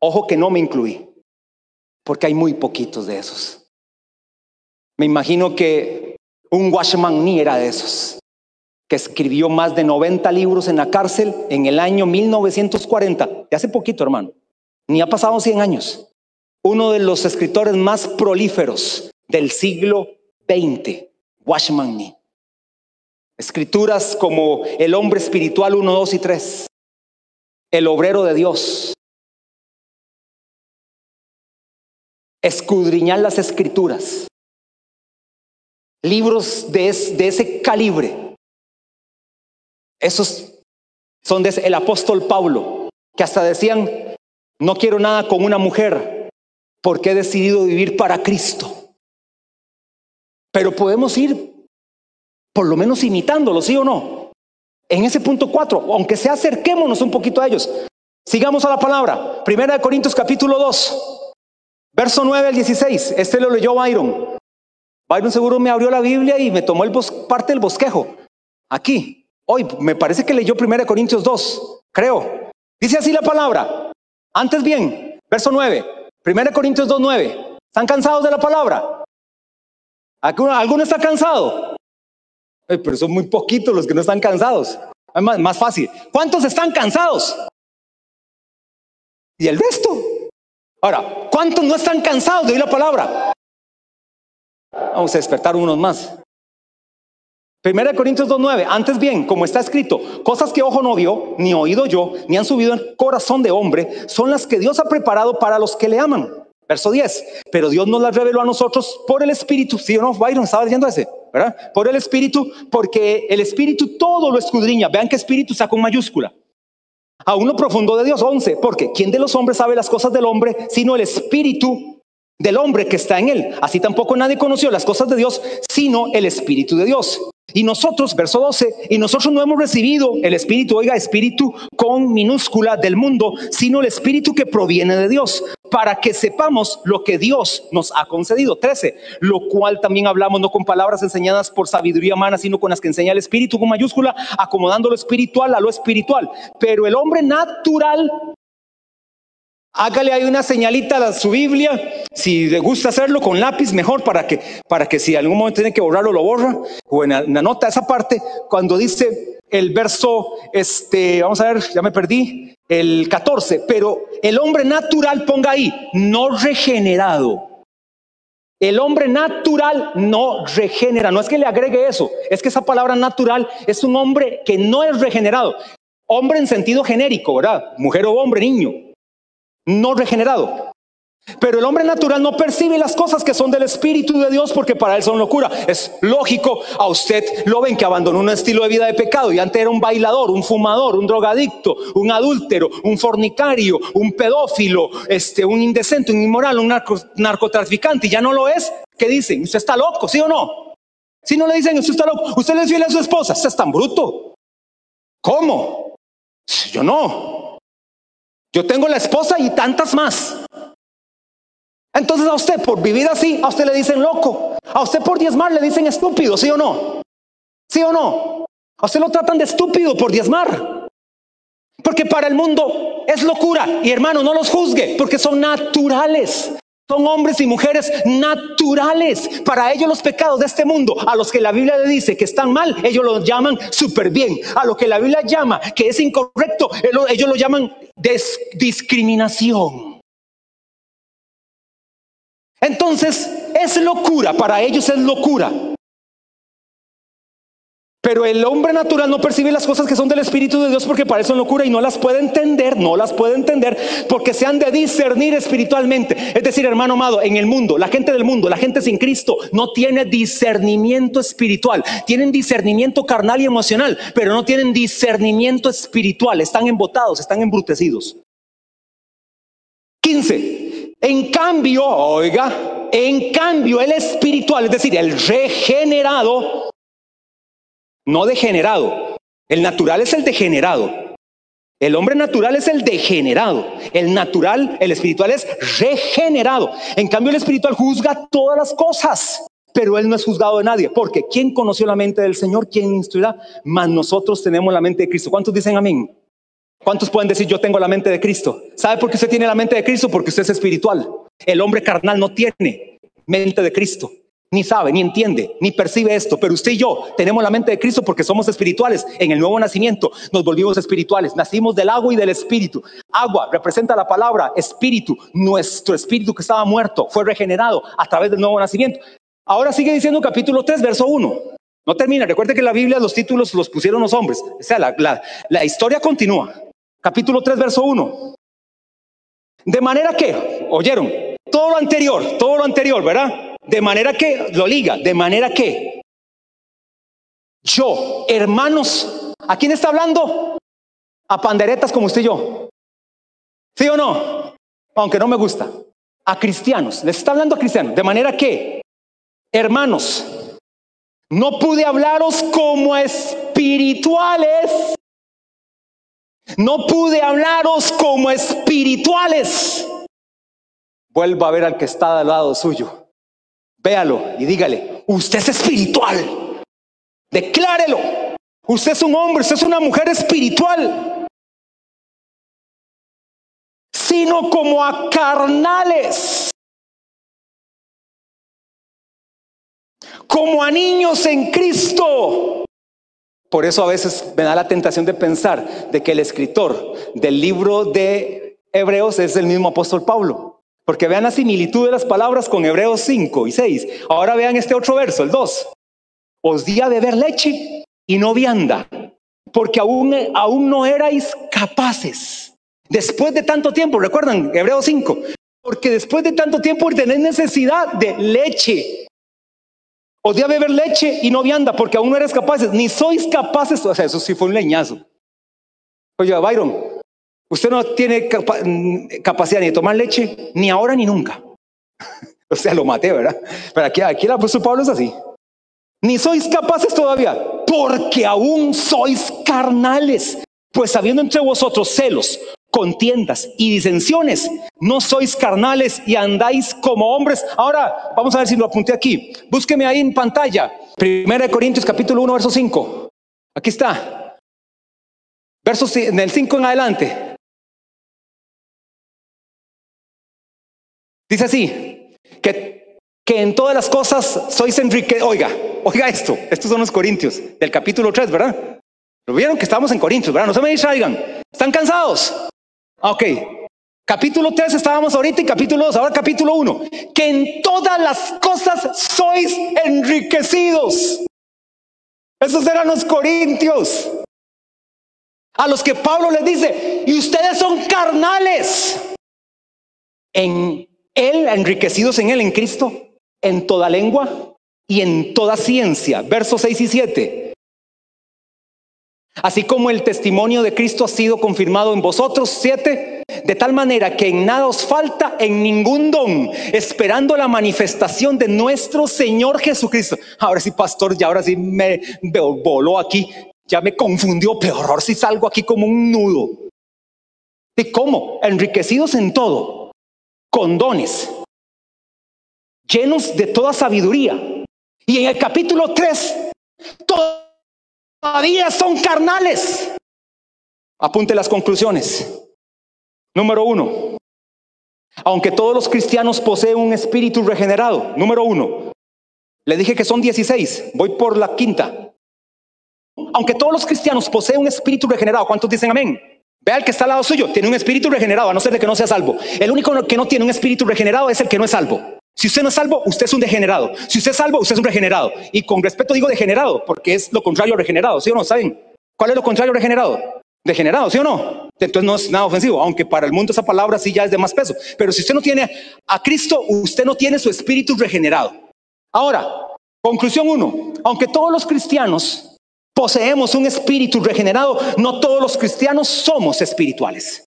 Ojo que no me incluí. Porque hay muy poquitos de esos. Me imagino que un Washman ni era de esos, que escribió más de 90 libros en la cárcel en el año 1940, de hace poquito, hermano. Ni ha pasado 100 años. Uno de los escritores más prolíferos del siglo XX, Washman Nee. Escrituras como el hombre espiritual 1, 2 y 3, el obrero de Dios. Escudriñar las escrituras. Libros de, ese calibre. Esos son de el apóstol Pablo, que hasta decían, no quiero nada con una mujer, porque he decidido vivir para Cristo. Pero podemos ir por lo menos imitándolo, ¿sí o no? En ese punto 4, aunque sea acerquémonos un poquito a ellos. Sigamos a la palabra. Primera de Corintios capítulo 2, verso 9 al 16. Este lo leyó Byron. Byron seguro me abrió la Biblia y me tomó el parte del bosquejo. Aquí, hoy, me parece que leyó Primera de Corintios 2, creo. Dice así la palabra. Antes bien, verso 9. Primera de Corintios 2, 9. ¿Están cansados de la palabra? ¿Alguno está cansado? pero son muy poquitos los que no están cansados. Es más, más fácil. ¿Cuántos están cansados? Y el resto. Ahora, ¿cuántos no están cansados de oír la palabra? Vamos a despertar unos más. Primera de Corintios 2.9. Antes bien, como está escrito, cosas que ojo no vio, ni oído yo, ni han subido en corazón de hombre, son las que Dios ha preparado para los que le aman. Verso 10. Pero Dios nos las reveló a nosotros por el Espíritu. ¿Sí o no? Byron estaba diciendo ese. ¿verdad? Por el Espíritu, porque el Espíritu todo lo escudriña. Vean que Espíritu está con mayúscula. A uno profundo de Dios, 11, porque ¿quién de los hombres sabe las cosas del hombre sino el Espíritu del hombre que está en él? Así tampoco nadie conoció las cosas de Dios sino el Espíritu de Dios. Y nosotros, verso 12, y nosotros no hemos recibido el Espíritu, oiga, Espíritu con minúscula del mundo, sino el Espíritu que proviene de Dios, para que sepamos lo que Dios nos ha concedido. 13, lo cual también hablamos no con palabras enseñadas por sabiduría humana, sino con las que enseña el Espíritu con mayúscula, acomodando lo espiritual a lo espiritual. Pero el hombre natural Hágale ahí una señalita a su Biblia, si le gusta hacerlo con lápiz, mejor para que, para que si algún momento tiene que borrarlo, lo borra. O en la nota esa parte, cuando dice el verso, este, vamos a ver, ya me perdí, el 14, pero el hombre natural, ponga ahí, no regenerado. El hombre natural no regenera, no es que le agregue eso, es que esa palabra natural es un hombre que no es regenerado. Hombre en sentido genérico, ¿verdad? Mujer o hombre, niño no regenerado. Pero el hombre natural no percibe las cosas que son del Espíritu de Dios porque para él son locura. Es lógico, a usted lo ven que abandonó un estilo de vida de pecado y antes era un bailador, un fumador, un drogadicto, un adúltero, un fornicario, un pedófilo, este, un indecente, un inmoral, un narcotraficante y ya no lo es. ¿Qué dicen? ¿Usted está loco? ¿Sí o no? Si no le dicen, usted está loco, usted le es fiel a su esposa, usted es tan bruto. ¿Cómo? Yo no. Yo tengo la esposa y tantas más. Entonces a usted por vivir así, a usted le dicen loco. A usted por diezmar le dicen estúpido, ¿sí o no? ¿Sí o no? A usted lo tratan de estúpido por diezmar. Porque para el mundo es locura. Y hermano, no los juzgue, porque son naturales. Son hombres y mujeres naturales. Para ellos los pecados de este mundo, a los que la Biblia le dice que están mal, ellos los llaman súper bien. A lo que la Biblia llama que es incorrecto, ellos lo llaman discriminación. Entonces, es locura, para ellos es locura. Pero el hombre natural no percibe las cosas que son del Espíritu de Dios porque parecen locura y no las puede entender, no las puede entender porque se han de discernir espiritualmente. Es decir, hermano amado, en el mundo, la gente del mundo, la gente sin Cristo, no tiene discernimiento espiritual. Tienen discernimiento carnal y emocional, pero no tienen discernimiento espiritual. Están embotados, están embrutecidos. 15. En cambio, oiga, en cambio el espiritual, es decir, el regenerado, no degenerado. El natural es el degenerado. El hombre natural es el degenerado. El natural, el espiritual es regenerado. En cambio, el espiritual juzga todas las cosas, pero él no es juzgado de nadie. Porque ¿quién conoció la mente del Señor? ¿Quién instruirá? Mas nosotros tenemos la mente de Cristo. ¿Cuántos dicen amén? ¿Cuántos pueden decir yo tengo la mente de Cristo? ¿Sabe por qué usted tiene la mente de Cristo? Porque usted es espiritual. El hombre carnal no tiene mente de Cristo ni sabe, ni entiende, ni percibe esto, pero usted y yo tenemos la mente de Cristo porque somos espirituales. En el nuevo nacimiento nos volvimos espirituales, nacimos del agua y del espíritu. Agua representa la palabra espíritu, nuestro espíritu que estaba muerto fue regenerado a través del nuevo nacimiento. Ahora sigue diciendo capítulo 3, verso 1. No termina, recuerde que en la Biblia los títulos los pusieron los hombres, o sea, la, historia continúa. Capítulo 3, verso 1. De manera que, oyeron, todo lo anterior, todo lo anterior, ¿verdad? De manera que, lo liga, de manera que yo, hermanos, ¿a quién está hablando? A panderetas como usted y yo. ¿Sí o no? Aunque no me gusta. A cristianos, les está hablando a cristianos. De manera que, hermanos, no pude hablaros como espirituales. No pude hablaros como espirituales. Vuelva a ver al que está al lado suyo. Véalo y dígale, usted es espiritual. Declárelo. Usted es un hombre, usted es una mujer espiritual. Sino como a carnales. Como a niños en Cristo. Por eso a veces me da la tentación de pensar de que el escritor del libro de Hebreos es el mismo apóstol Pablo. Porque vean la similitud de las palabras con Hebreos 5 y 6. Ahora vean este otro verso, el 2. Os di a beber leche y no vianda, porque aún, aún no erais capaces. Después de tanto tiempo, recuerdan Hebreos 5, porque después de tanto tiempo tenéis necesidad de leche. Os di a beber leche y no vianda, porque aún no eres capaces, ni sois capaces. O sea, eso sí fue un leñazo. Oye, Byron, Usted no tiene capacidad ni de tomar leche, ni ahora ni nunca. o sea, lo maté, ¿verdad? Pero aquí, aquí el apóstol Pablo es así. Ni sois capaces todavía, porque aún sois carnales. Pues habiendo entre vosotros celos, contiendas y disensiones, no sois carnales y andáis como hombres. Ahora, vamos a ver si lo apunté aquí. Búsqueme ahí en pantalla. Primera de Corintios capítulo 1, verso 5. Aquí está. Verso en el 5 en adelante. Dice así, que, que en todas las cosas sois enrique. Oiga, oiga esto, estos son los Corintios del capítulo 3, ¿verdad? Lo vieron que estamos en Corintios, ¿verdad? No se me distraigan. ¿Están cansados? Ok. Capítulo 3 estábamos ahorita y capítulo 2, ahora capítulo 1. Que en todas las cosas sois enriquecidos. Esos eran los corintios. A los que Pablo les dice, y ustedes son carnales en él, enriquecidos en Él, en Cristo, en toda lengua y en toda ciencia. Versos 6 y 7. Así como el testimonio de Cristo ha sido confirmado en vosotros, siete, de tal manera que en nada os falta en ningún don, esperando la manifestación de nuestro Señor Jesucristo. Ahora sí, pastor, ya ahora sí me voló aquí, ya me confundió, peor si salgo aquí como un nudo. ¿Y cómo? Enriquecidos en todo con dones, llenos de toda sabiduría. Y en el capítulo 3, toda todavía son carnales. Apunte las conclusiones. Número uno, aunque todos los cristianos poseen un espíritu regenerado. Número uno, le dije que son 16, voy por la quinta. Aunque todos los cristianos poseen un espíritu regenerado, ¿cuántos dicen amén? Vea el que está al lado suyo, tiene un espíritu regenerado, a no ser de que no sea salvo. El único que no tiene un espíritu regenerado es el que no es salvo. Si usted no es salvo, usted es un degenerado. Si usted es salvo, usted es un regenerado. Y con respeto digo degenerado, porque es lo contrario a regenerado, ¿sí o no? ¿Saben? ¿Cuál es lo contrario a regenerado? Degenerado, ¿sí o no? Entonces no es nada ofensivo, aunque para el mundo esa palabra sí ya es de más peso. Pero si usted no tiene a Cristo, usted no tiene su espíritu regenerado. Ahora, conclusión uno, aunque todos los cristianos poseemos un espíritu regenerado, no todos los cristianos somos espirituales.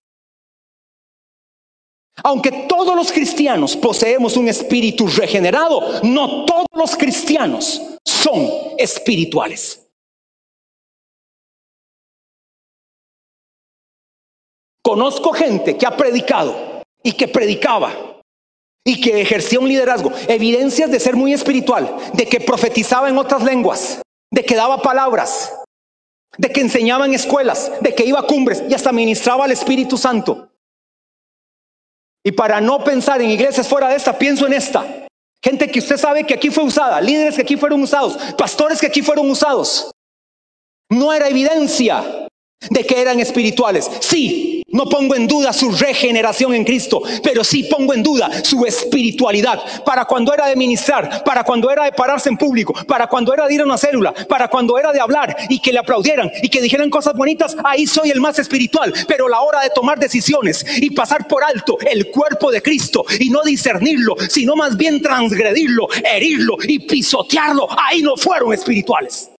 Aunque todos los cristianos poseemos un espíritu regenerado, no todos los cristianos son espirituales. Conozco gente que ha predicado y que predicaba y que ejercía un liderazgo, evidencias de ser muy espiritual, de que profetizaba en otras lenguas, de que daba palabras, de que enseñaba en escuelas, de que iba a cumbres y hasta ministraba al Espíritu Santo. Y para no pensar en iglesias fuera de esta, pienso en esta. Gente que usted sabe que aquí fue usada, líderes que aquí fueron usados, pastores que aquí fueron usados. No era evidencia de que eran espirituales. Sí, no pongo en duda su regeneración en Cristo, pero sí pongo en duda su espiritualidad. Para cuando era de ministrar, para cuando era de pararse en público, para cuando era de ir a una célula, para cuando era de hablar y que le aplaudieran y que dijeran cosas bonitas, ahí soy el más espiritual. Pero la hora de tomar decisiones y pasar por alto el cuerpo de Cristo y no discernirlo, sino más bien transgredirlo, herirlo y pisotearlo, ahí no fueron espirituales.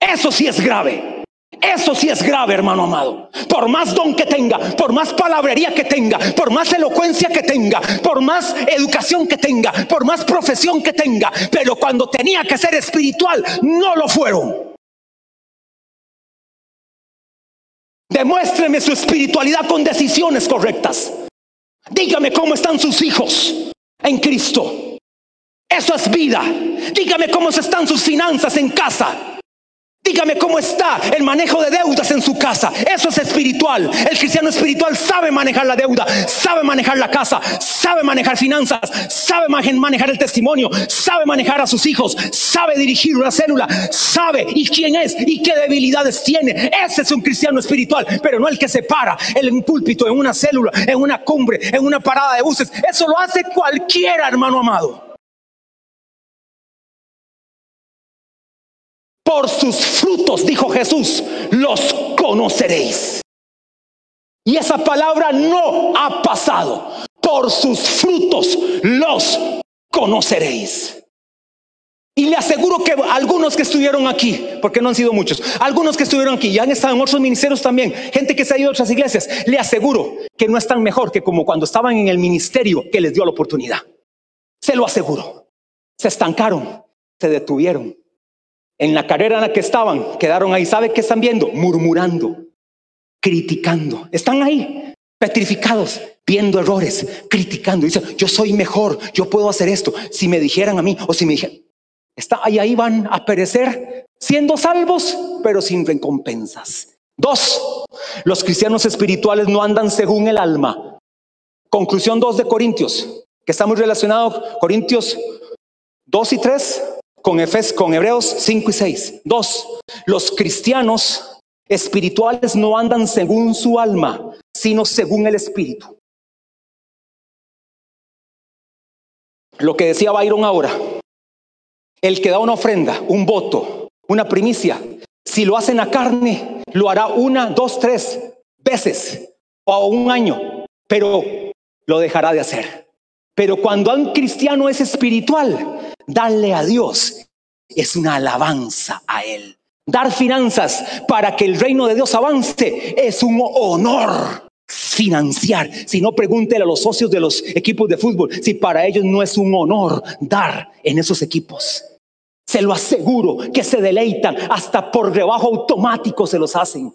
Eso sí es grave. Eso sí es grave, hermano amado. Por más don que tenga, por más palabrería que tenga, por más elocuencia que tenga, por más educación que tenga, por más profesión que tenga, pero cuando tenía que ser espiritual, no lo fueron. Demuéstreme su espiritualidad con decisiones correctas. Dígame cómo están sus hijos en Cristo. Eso es vida. Dígame cómo están sus finanzas en casa. Dígame cómo está el manejo de deudas en su casa. Eso es espiritual. El cristiano espiritual sabe manejar la deuda, sabe manejar la casa, sabe manejar finanzas, sabe manejar el testimonio, sabe manejar a sus hijos, sabe dirigir una célula, sabe y quién es y qué debilidades tiene. Ese es un cristiano espiritual, pero no el que se para en un púlpito, en una célula, en una cumbre, en una parada de buses. Eso lo hace cualquiera, hermano amado. Por sus frutos, dijo Jesús, los conoceréis. Y esa palabra no ha pasado. Por sus frutos los conoceréis. Y le aseguro que algunos que estuvieron aquí, porque no han sido muchos, algunos que estuvieron aquí y han estado en otros ministerios también, gente que se ha ido a otras iglesias, le aseguro que no están mejor que como cuando estaban en el ministerio que les dio la oportunidad. Se lo aseguro. Se estancaron, se detuvieron, en la carrera en la que estaban, quedaron ahí. ¿Sabe qué están viendo? Murmurando, criticando. Están ahí, petrificados, viendo errores, criticando. Dicen, yo soy mejor, yo puedo hacer esto. Si me dijeran a mí o si me dijeran, está ahí, ahí van a perecer siendo salvos, pero sin recompensas. Dos, los cristianos espirituales no andan según el alma. Conclusión 2 de Corintios, que está muy relacionado, Corintios 2 y 3, con, con Hebreos 5 y 6. Dos, los cristianos espirituales no andan según su alma, sino según el espíritu. Lo que decía Byron ahora, el que da una ofrenda, un voto, una primicia, si lo hace en la carne, lo hará una, dos, tres veces o un año, pero lo dejará de hacer. Pero cuando un cristiano es espiritual, darle a Dios es una alabanza a Él. Dar finanzas para que el reino de Dios avance es un honor financiar. Si no, pregúntele a los socios de los equipos de fútbol si para ellos no es un honor dar en esos equipos. Se lo aseguro que se deleitan, hasta por rebajo automático se los hacen.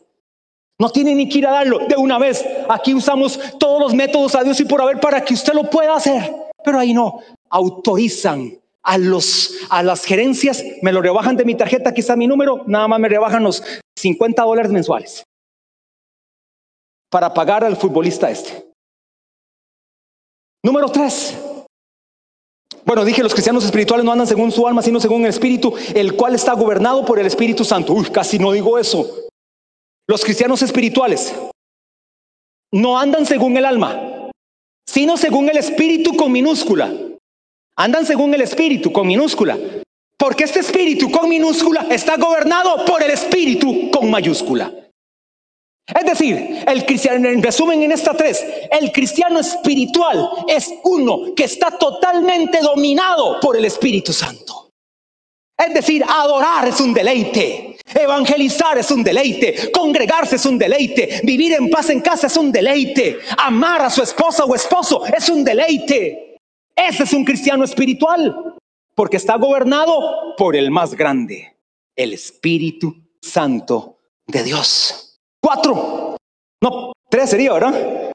No tienen ni que ir a darlo de una vez. Aquí usamos todos los métodos a Dios y por haber para que usted lo pueda hacer. Pero ahí no, autorizan a, los, a las gerencias, me lo rebajan de mi tarjeta, aquí está mi número, nada más me rebajan los 50 dólares mensuales para pagar al futbolista este. Número tres. Bueno, dije, los cristianos espirituales no andan según su alma, sino según el Espíritu, el cual está gobernado por el Espíritu Santo. Uy, casi no digo eso. Los cristianos espirituales no andan según el alma, sino según el Espíritu con minúscula. Andan según el Espíritu con minúscula. Porque este Espíritu con minúscula está gobernado por el Espíritu con mayúscula. Es decir, el cristiano, en resumen en esta tres, el cristiano espiritual es uno que está totalmente dominado por el Espíritu Santo. Es decir, adorar es un deleite, evangelizar es un deleite, congregarse es un deleite, vivir en paz en casa es un deleite, amar a su esposa o esposo es un deleite. Ese es un cristiano espiritual, porque está gobernado por el más grande, el Espíritu Santo de Dios. Cuatro. No, tres sería, ¿verdad?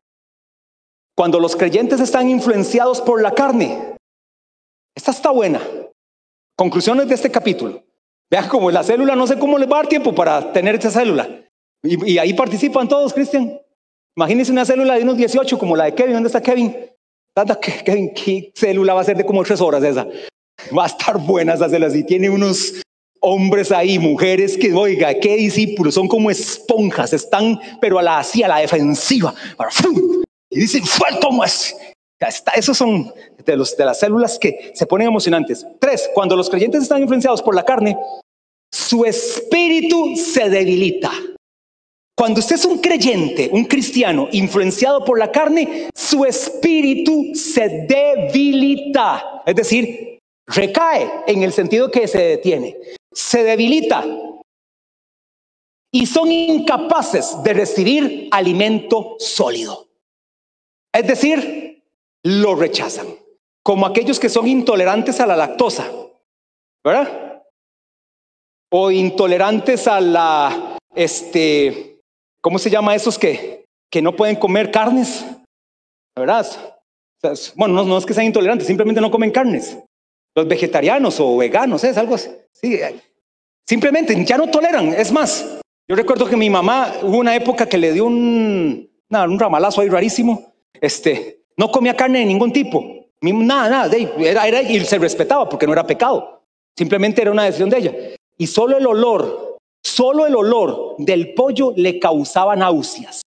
Cuando los creyentes están influenciados por la carne. Esta está buena. Conclusiones de este capítulo. Vean como la célula, no sé cómo les va a dar tiempo para tener esta célula. Y, ahí participan todos, Cristian. Imagínense una célula de unos 18 como la de Kevin. ¿Dónde está Kevin? Kevin, ¿qué célula va a ser de como tres horas esa? Va a estar buena esa célula. Si tiene unos hombres ahí, mujeres que, oiga, qué discípulos, son como esponjas, están, pero a la, así, a la defensiva, y dicen, suelto más. Esos son de, los, de las células que se ponen emocionantes. Tres, cuando los creyentes están influenciados por la carne, su espíritu se debilita. Cuando usted es un creyente, un cristiano influenciado por la carne, su espíritu se debilita. Es decir, recae en el sentido que se detiene se debilita y son incapaces de recibir alimento sólido. Es decir, lo rechazan, como aquellos que son intolerantes a la lactosa, ¿verdad? O intolerantes a la, este, ¿cómo se llama esos que, que no pueden comer carnes? ¿Verdad? Bueno, no, es que sean intolerantes, simplemente no comen carnes. Los vegetarianos o veganos, es algo así. Sí, simplemente ya no toleran. Es más, yo recuerdo que mi mamá hubo una época que le dio un, un ramalazo ahí rarísimo. Este, no comía carne de ningún tipo. Nada, nada. Era, era, y se respetaba porque no era pecado. Simplemente era una decisión de ella. Y solo el olor, solo el olor del pollo le causaba náuseas.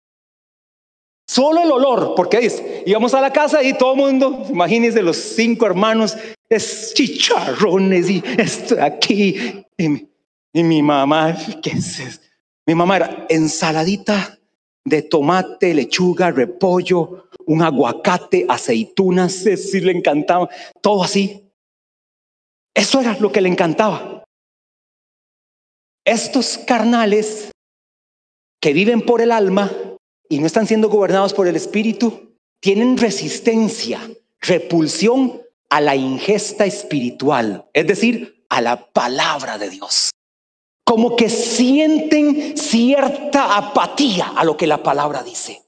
Solo el olor, porque íbamos a la casa y todo el mundo, imagínense los cinco hermanos, es chicharrones y esto aquí. Y, mi mamá, ¿qué es Mi mamá era ensaladita de tomate, lechuga, repollo, un aguacate, aceitunas, sí le encantaba, todo así. Eso era lo que le encantaba. Estos carnales que viven por el alma y no están siendo gobernados por el Espíritu, tienen resistencia, repulsión a la ingesta espiritual, es decir, a la palabra de Dios. Como que sienten cierta apatía a lo que la palabra dice.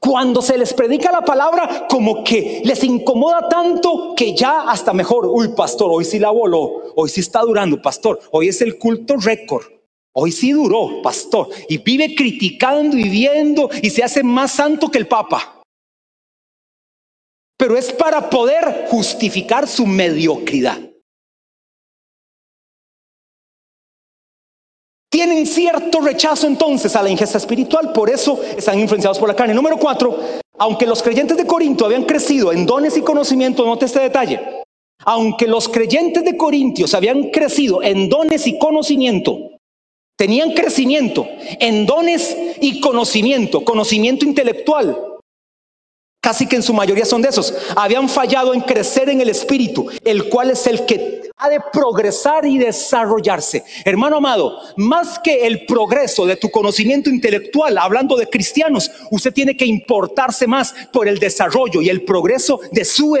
Cuando se les predica la palabra, como que les incomoda tanto que ya hasta mejor, uy, pastor, hoy sí la voló, hoy sí está durando, pastor, hoy es el culto récord. Hoy sí duró, pastor, y vive criticando y viendo y se hace más santo que el Papa. Pero es para poder justificar su mediocridad. Tienen cierto rechazo entonces a la ingesta espiritual, por eso están influenciados por la carne. Número cuatro, aunque los creyentes de Corinto habían crecido en dones y conocimiento, note este detalle, aunque los creyentes de Corintios habían crecido en dones y conocimiento, Tenían crecimiento en dones y conocimiento, conocimiento intelectual. Casi que en su mayoría son de esos. Habían fallado en crecer en el espíritu, el cual es el que ha de progresar y desarrollarse. Hermano amado, más que el progreso de tu conocimiento intelectual, hablando de cristianos, usted tiene que importarse más por el desarrollo y el progreso de su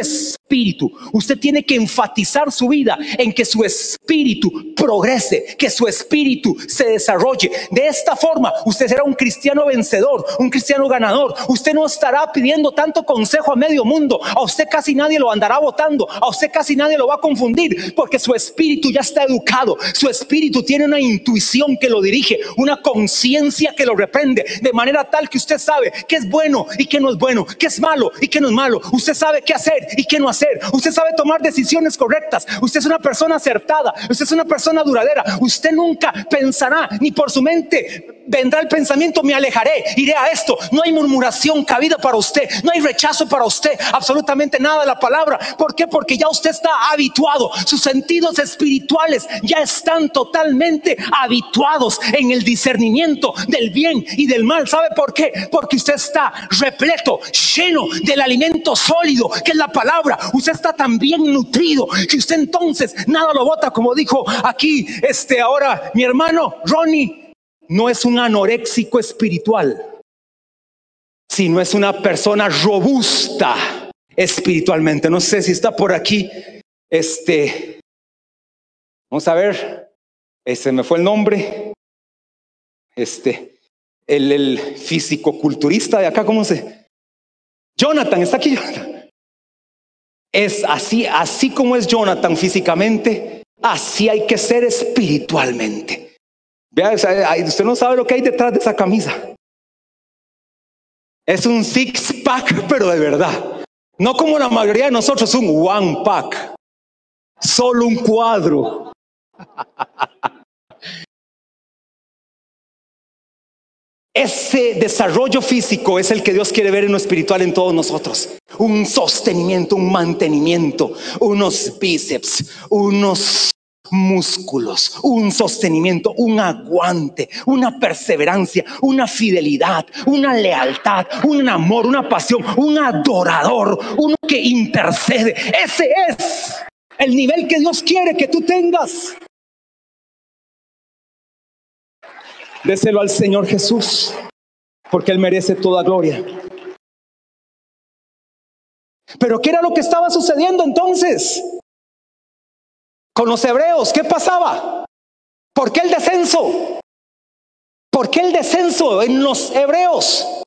espíritu. Usted tiene que enfatizar su vida en que su espíritu progrese, que su espíritu se desarrolle. De esta forma, usted será un cristiano vencedor, un cristiano ganador. Usted no estará pidiendo tanto consejo a medio mundo. A usted casi nadie lo andará votando. A usted casi nadie lo va a confundir porque su espíritu ya está educado. Su espíritu tiene una intuición que lo dirige, una conciencia que lo reprende, de manera tal que usted sabe que es bueno y que no es bueno, que es malo y que no es malo. Usted sabe qué hacer y qué no hacer. Usted sabe tomar decisiones correctas. Usted es una persona acertada. Usted es una persona duradera. Usted nunca pensará ni por su mente vendrá el pensamiento, me alejaré, iré a esto. No hay murmuración cabida para usted, no hay rechazo para usted, absolutamente nada de la palabra. ¿Por qué? Porque ya usted está habituado, sus sentidos espirituales ya están totalmente habituados en el discernimiento del bien y del mal. ¿Sabe por qué? Porque usted está repleto, lleno del alimento sólido, que es la palabra. Usted está tan bien nutrido que usted entonces nada lo bota, como dijo aquí este ahora mi hermano Ronnie no es un anoréxico espiritual, sino es una persona robusta espiritualmente. No sé si está por aquí. Este, vamos a ver, ese me fue el nombre. Este, el, el físico-culturista de acá, ¿cómo se? Jonathan, está aquí Jonathan. Es así, así como es Jonathan físicamente, así hay que ser espiritualmente. Vea, usted no sabe lo que hay detrás de esa camisa. Es un six pack, pero de verdad. No como la mayoría de nosotros, un one pack. Solo un cuadro. Ese desarrollo físico es el que Dios quiere ver en lo espiritual en todos nosotros. Un sostenimiento, un mantenimiento, unos bíceps, unos músculos, un sostenimiento, un aguante, una perseverancia, una fidelidad, una lealtad, un amor, una pasión, un adorador, uno que intercede. Ese es el nivel que Dios quiere que tú tengas. Déselo al Señor Jesús, porque Él merece toda gloria. Pero ¿qué era lo que estaba sucediendo entonces? Con los hebreos, ¿qué pasaba? ¿Por qué el descenso? ¿Por qué el descenso en los hebreos?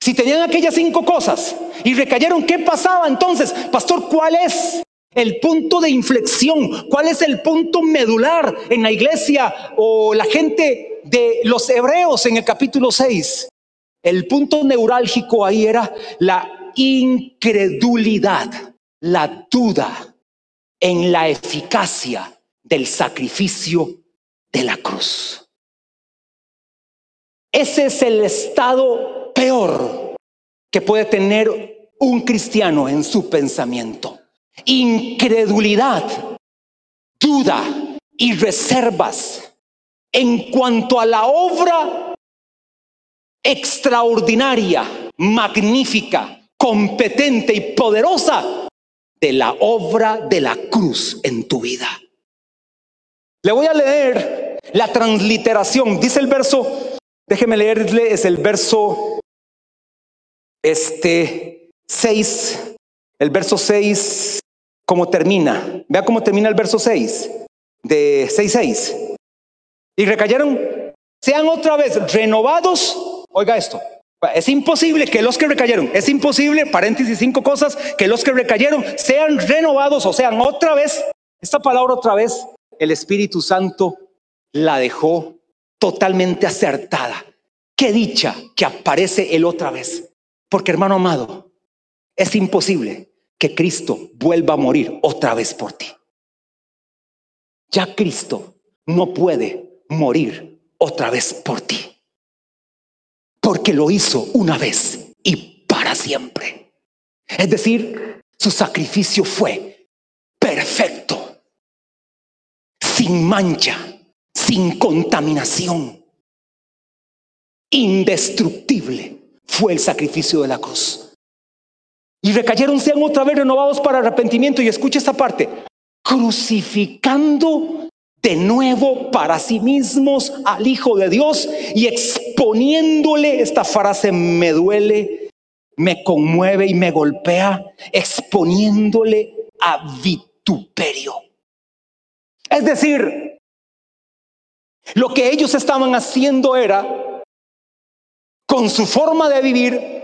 Si tenían aquellas cinco cosas y recayeron, ¿qué pasaba entonces? Pastor, ¿cuál es el punto de inflexión? ¿Cuál es el punto medular en la iglesia o la gente de los hebreos en el capítulo 6? El punto neurálgico ahí era la incredulidad, la duda en la eficacia del sacrificio de la cruz. Ese es el estado peor que puede tener un cristiano en su pensamiento. Incredulidad, duda y reservas en cuanto a la obra extraordinaria, magnífica, competente y poderosa de la obra de la cruz en tu vida. Le voy a leer la transliteración. Dice el verso, déjeme leerle, es el verso este 6, el verso 6, cómo termina. Vea cómo termina el verso 6 de 6.6. Y recayeron, sean otra vez renovados. Oiga esto, es imposible que los que recayeron, es imposible, paréntesis, cinco cosas, que los que recayeron sean renovados o sean otra vez, esta palabra otra vez, el Espíritu Santo la dejó totalmente acertada. Qué dicha que aparece él otra vez. Porque hermano amado, es imposible que Cristo vuelva a morir otra vez por ti. Ya Cristo no puede morir otra vez por ti porque lo hizo una vez y para siempre. Es decir, su sacrificio fue perfecto, sin mancha, sin contaminación, indestructible fue el sacrificio de la cruz. Y recayeron sean otra vez renovados para arrepentimiento. Y escucha esta parte, crucificando de nuevo para sí mismos al Hijo de Dios y exponiéndole, esta frase me duele, me conmueve y me golpea exponiéndole a vituperio. Es decir, lo que ellos estaban haciendo era, con su forma de vivir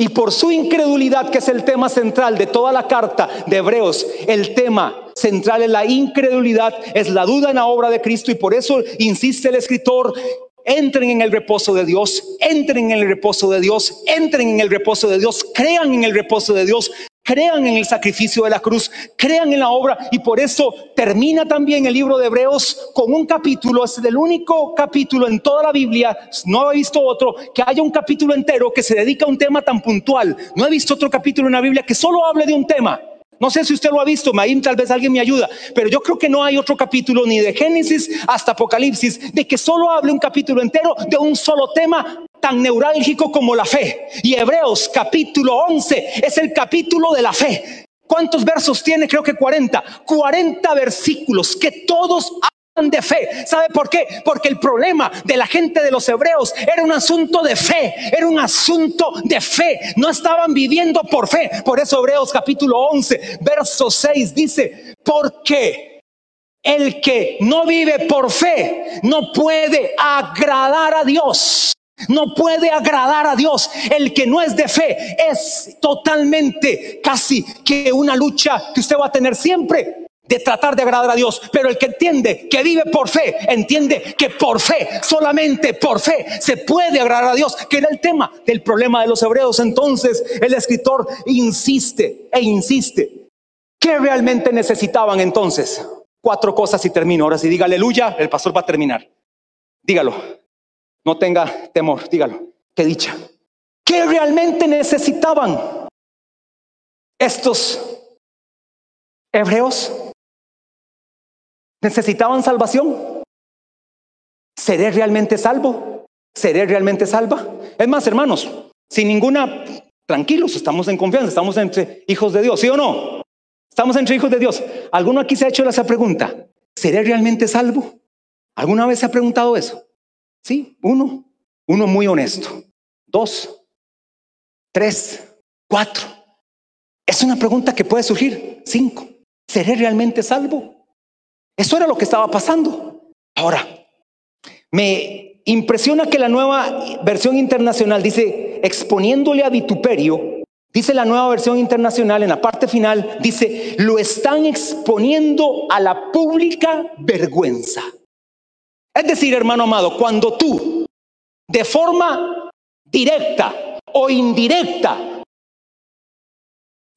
y por su incredulidad, que es el tema central de toda la carta de Hebreos, el tema central es la incredulidad, es la duda en la obra de Cristo y por eso insiste el escritor entren en el reposo de Dios, entren en el reposo de Dios, entren en el reposo de Dios, crean en el reposo de Dios, crean en el sacrificio de la cruz, crean en la obra y por eso termina también el libro de Hebreos con un capítulo, es el único capítulo en toda la Biblia, no he visto otro, que haya un capítulo entero que se dedica a un tema tan puntual, no he visto otro capítulo en la Biblia que solo hable de un tema. No sé si usted lo ha visto, ahí tal vez alguien me ayuda, pero yo creo que no hay otro capítulo ni de Génesis hasta Apocalipsis de que solo hable un capítulo entero de un solo tema tan neurálgico como la fe. Y Hebreos capítulo 11 es el capítulo de la fe. ¿Cuántos versos tiene? Creo que 40. 40 versículos que todos de fe. ¿Sabe por qué? Porque el problema de la gente de los hebreos era un asunto de fe, era un asunto de fe. No estaban viviendo por fe. Por eso Hebreos capítulo 11, verso 6 dice, porque el que no vive por fe no puede agradar a Dios. No puede agradar a Dios. El que no es de fe es totalmente casi que una lucha que usted va a tener siempre de tratar de agradar a Dios. Pero el que entiende que vive por fe, entiende que por fe, solamente por fe, se puede agradar a Dios, que era el tema del problema de los hebreos. Entonces el escritor insiste e insiste. ¿Qué realmente necesitaban entonces? Cuatro cosas y termino. Ahora si diga aleluya, el pastor va a terminar. Dígalo. No tenga temor, dígalo. Qué dicha. ¿Qué realmente necesitaban estos hebreos? ¿Necesitaban salvación? ¿Seré realmente salvo? ¿Seré realmente salva? Es más, hermanos, sin ninguna, tranquilos, estamos en confianza, estamos entre hijos de Dios, ¿sí o no? Estamos entre hijos de Dios. ¿Alguno aquí se ha hecho esa pregunta? ¿Seré realmente salvo? ¿Alguna vez se ha preguntado eso? Sí, uno, uno muy honesto. Dos, tres, cuatro. Es una pregunta que puede surgir. Cinco, ¿seré realmente salvo? Eso era lo que estaba pasando. Ahora, me impresiona que la nueva versión internacional dice, exponiéndole a vituperio, dice la nueva versión internacional en la parte final, dice, lo están exponiendo a la pública vergüenza. Es decir, hermano amado, cuando tú de forma directa o indirecta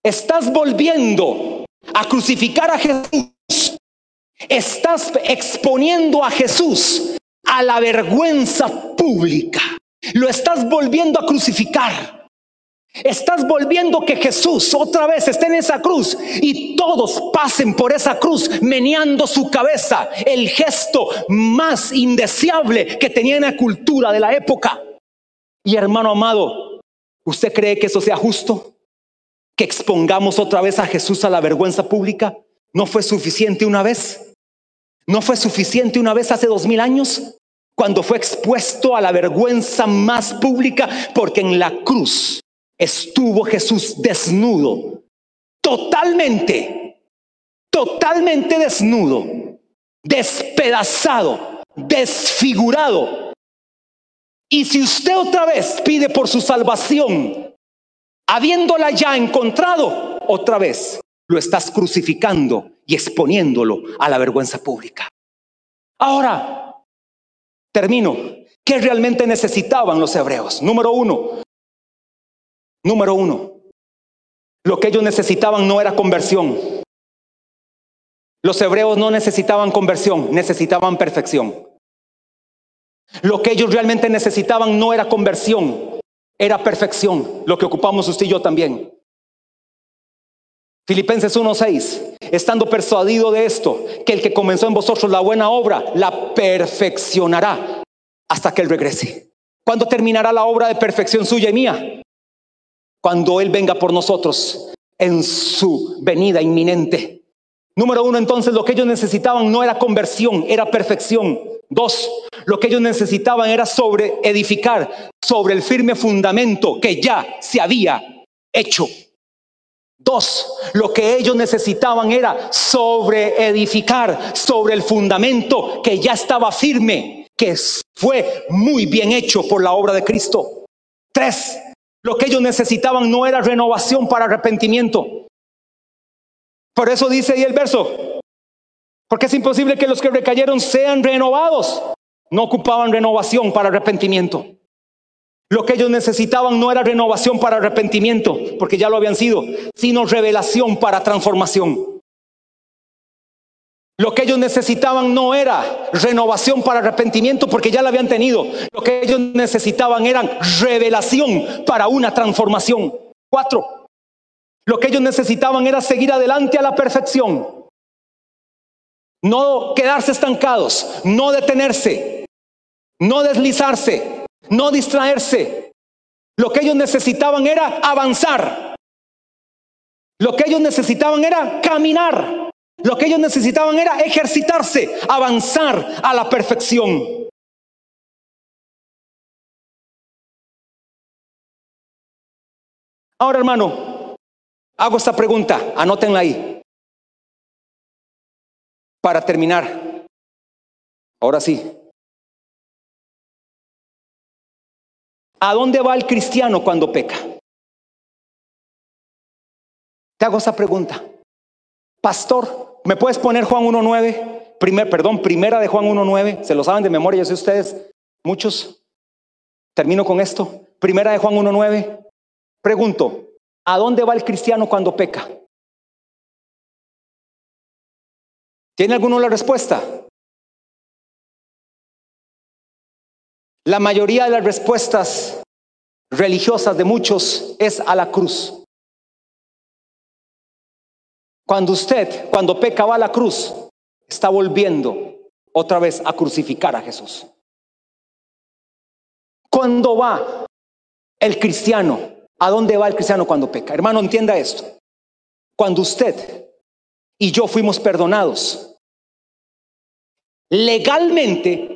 estás volviendo a crucificar a Jesús Estás exponiendo a Jesús a la vergüenza pública. Lo estás volviendo a crucificar. Estás volviendo que Jesús otra vez esté en esa cruz y todos pasen por esa cruz meneando su cabeza, el gesto más indeseable que tenía en la cultura de la época. Y hermano amado, ¿usted cree que eso sea justo? ¿Que expongamos otra vez a Jesús a la vergüenza pública? ¿No fue suficiente una vez? ¿No fue suficiente una vez hace dos mil años? Cuando fue expuesto a la vergüenza más pública, porque en la cruz estuvo Jesús desnudo, totalmente, totalmente desnudo, despedazado, desfigurado. Y si usted otra vez pide por su salvación, habiéndola ya encontrado, otra vez lo estás crucificando y exponiéndolo a la vergüenza pública. Ahora, termino. ¿Qué realmente necesitaban los hebreos? Número uno. Número uno. Lo que ellos necesitaban no era conversión. Los hebreos no necesitaban conversión, necesitaban perfección. Lo que ellos realmente necesitaban no era conversión, era perfección, lo que ocupamos usted y yo también. Filipenses 1:6, estando persuadido de esto, que el que comenzó en vosotros la buena obra, la perfeccionará hasta que Él regrese. ¿Cuándo terminará la obra de perfección suya y mía? Cuando Él venga por nosotros en su venida inminente. Número uno, entonces lo que ellos necesitaban no era conversión, era perfección. Dos, lo que ellos necesitaban era sobre edificar sobre el firme fundamento que ya se había hecho. Dos, lo que ellos necesitaban era sobre edificar, sobre el fundamento que ya estaba firme, que fue muy bien hecho por la obra de Cristo. Tres, lo que ellos necesitaban no era renovación para arrepentimiento. Por eso dice ahí el verso, porque es imposible que los que recayeron sean renovados. No ocupaban renovación para arrepentimiento. Lo que ellos necesitaban no era renovación para arrepentimiento, porque ya lo habían sido, sino revelación para transformación. Lo que ellos necesitaban no era renovación para arrepentimiento, porque ya la habían tenido. Lo que ellos necesitaban eran revelación para una transformación. Cuatro. Lo que ellos necesitaban era seguir adelante a la perfección. No quedarse estancados, no detenerse, no deslizarse, no distraerse. Lo que ellos necesitaban era avanzar. Lo que ellos necesitaban era caminar. Lo que ellos necesitaban era ejercitarse, avanzar a la perfección. Ahora, hermano, hago esta pregunta, anótenla ahí. Para terminar, ahora sí, ¿A dónde va el cristiano cuando peca? Te hago esa pregunta. Pastor, ¿me puedes poner Juan 1.9? Primer, perdón, primera de Juan 1.9. Se lo saben de memoria, yo sé ustedes, muchos. Termino con esto. Primera de Juan 1.9. Pregunto, ¿a dónde va el cristiano cuando peca? ¿Tiene alguno la respuesta? La mayoría de las respuestas religiosas de muchos es a la cruz. Cuando usted, cuando peca, va a la cruz, está volviendo otra vez a crucificar a Jesús. Cuando va el cristiano, ¿a dónde va el cristiano cuando peca? Hermano, entienda esto. Cuando usted y yo fuimos perdonados, legalmente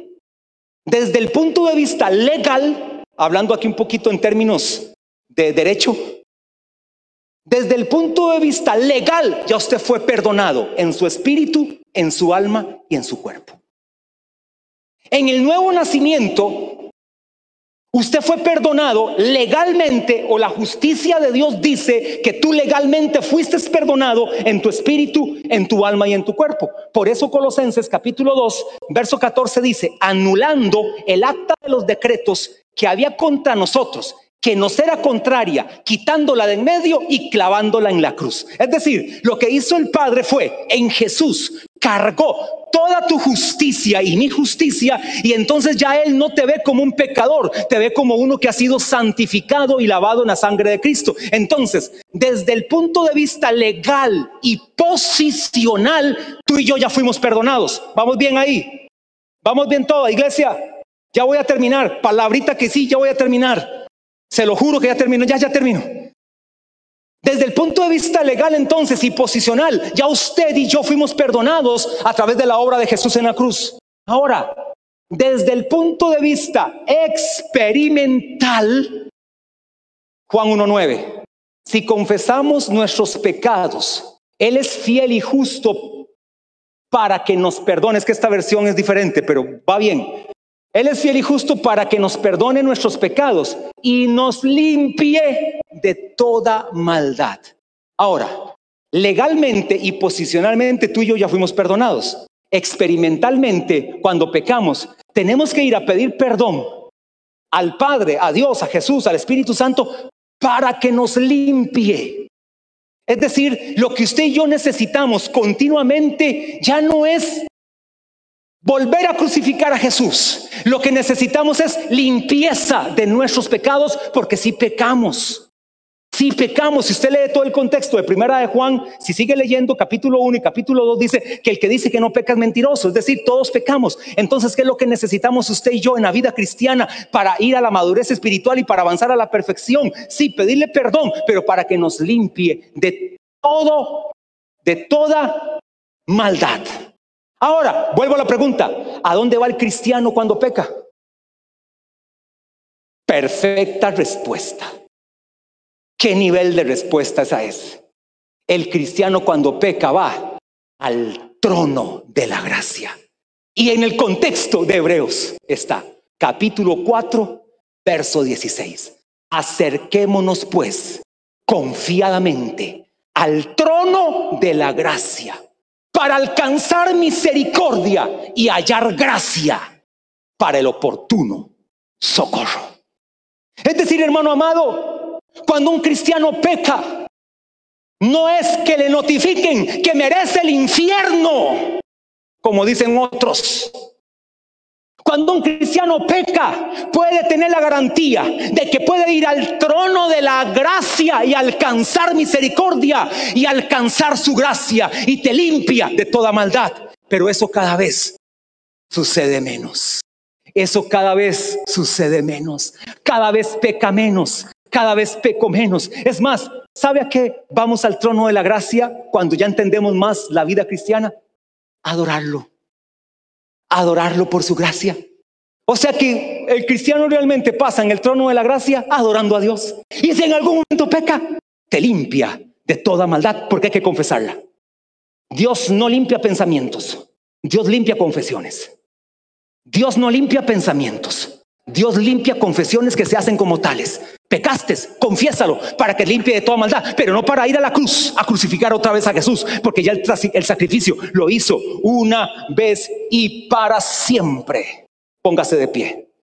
desde el punto de vista legal, hablando aquí un poquito en términos de derecho, desde el punto de vista legal ya usted fue perdonado en su espíritu, en su alma y en su cuerpo. En el nuevo nacimiento, Usted fue perdonado legalmente o la justicia de Dios dice que tú legalmente fuiste perdonado en tu espíritu, en tu alma y en tu cuerpo. Por eso Colosenses capítulo 2, verso 14 dice, anulando el acta de los decretos que había contra nosotros, que nos era contraria, quitándola de en medio y clavándola en la cruz. Es decir, lo que hizo el Padre fue en Jesús cargó toda tu justicia y mi justicia y entonces ya Él no te ve como un pecador, te ve como uno que ha sido santificado y lavado en la sangre de Cristo. Entonces, desde el punto de vista legal y posicional, tú y yo ya fuimos perdonados. Vamos bien ahí. Vamos bien toda, iglesia. Ya voy a terminar. Palabrita que sí, ya voy a terminar. Se lo juro que ya termino, ya, ya termino. Desde el punto de vista legal entonces y posicional, ya usted y yo fuimos perdonados a través de la obra de Jesús en la cruz. Ahora, desde el punto de vista experimental, Juan 1.9, si confesamos nuestros pecados, Él es fiel y justo para que nos perdone. Es que esta versión es diferente, pero va bien. Él es fiel y justo para que nos perdone nuestros pecados y nos limpie de toda maldad. Ahora, legalmente y posicionalmente tú y yo ya fuimos perdonados. Experimentalmente, cuando pecamos, tenemos que ir a pedir perdón al Padre, a Dios, a Jesús, al Espíritu Santo, para que nos limpie. Es decir, lo que usted y yo necesitamos continuamente ya no es volver a crucificar a Jesús. Lo que necesitamos es limpieza de nuestros pecados, porque si pecamos, si pecamos, si usted lee todo el contexto de Primera de Juan, si sigue leyendo capítulo 1 y capítulo 2 dice que el que dice que no peca es mentiroso, es decir, todos pecamos. Entonces, ¿qué es lo que necesitamos usted y yo en la vida cristiana para ir a la madurez espiritual y para avanzar a la perfección? Sí, pedirle perdón, pero para que nos limpie de todo, de toda maldad. Ahora, vuelvo a la pregunta, ¿a dónde va el cristiano cuando peca? Perfecta respuesta. ¿Qué nivel de respuesta esa es? El cristiano cuando peca va al trono de la gracia. Y en el contexto de Hebreos está capítulo 4, verso 16. Acerquémonos pues confiadamente al trono de la gracia para alcanzar misericordia y hallar gracia para el oportuno socorro. Es decir, hermano amado, cuando un cristiano peca, no es que le notifiquen que merece el infierno, como dicen otros. Cuando un cristiano peca, puede tener la garantía de que puede ir al trono de la gracia y alcanzar misericordia y alcanzar su gracia y te limpia de toda maldad. Pero eso cada vez sucede menos. Eso cada vez sucede menos. Cada vez peca menos. Cada vez peco menos. Es más, ¿sabe a qué vamos al trono de la gracia cuando ya entendemos más la vida cristiana? Adorarlo adorarlo por su gracia. O sea que el cristiano realmente pasa en el trono de la gracia adorando a Dios. Y si en algún momento peca, te limpia de toda maldad porque hay que confesarla. Dios no limpia pensamientos, Dios limpia confesiones. Dios no limpia pensamientos, Dios limpia confesiones que se hacen como tales. Pecaste, confiésalo para que limpie de toda maldad, pero no para ir a la cruz a crucificar otra vez a Jesús, porque ya el, el sacrificio lo hizo una vez y para siempre. Póngase de pie.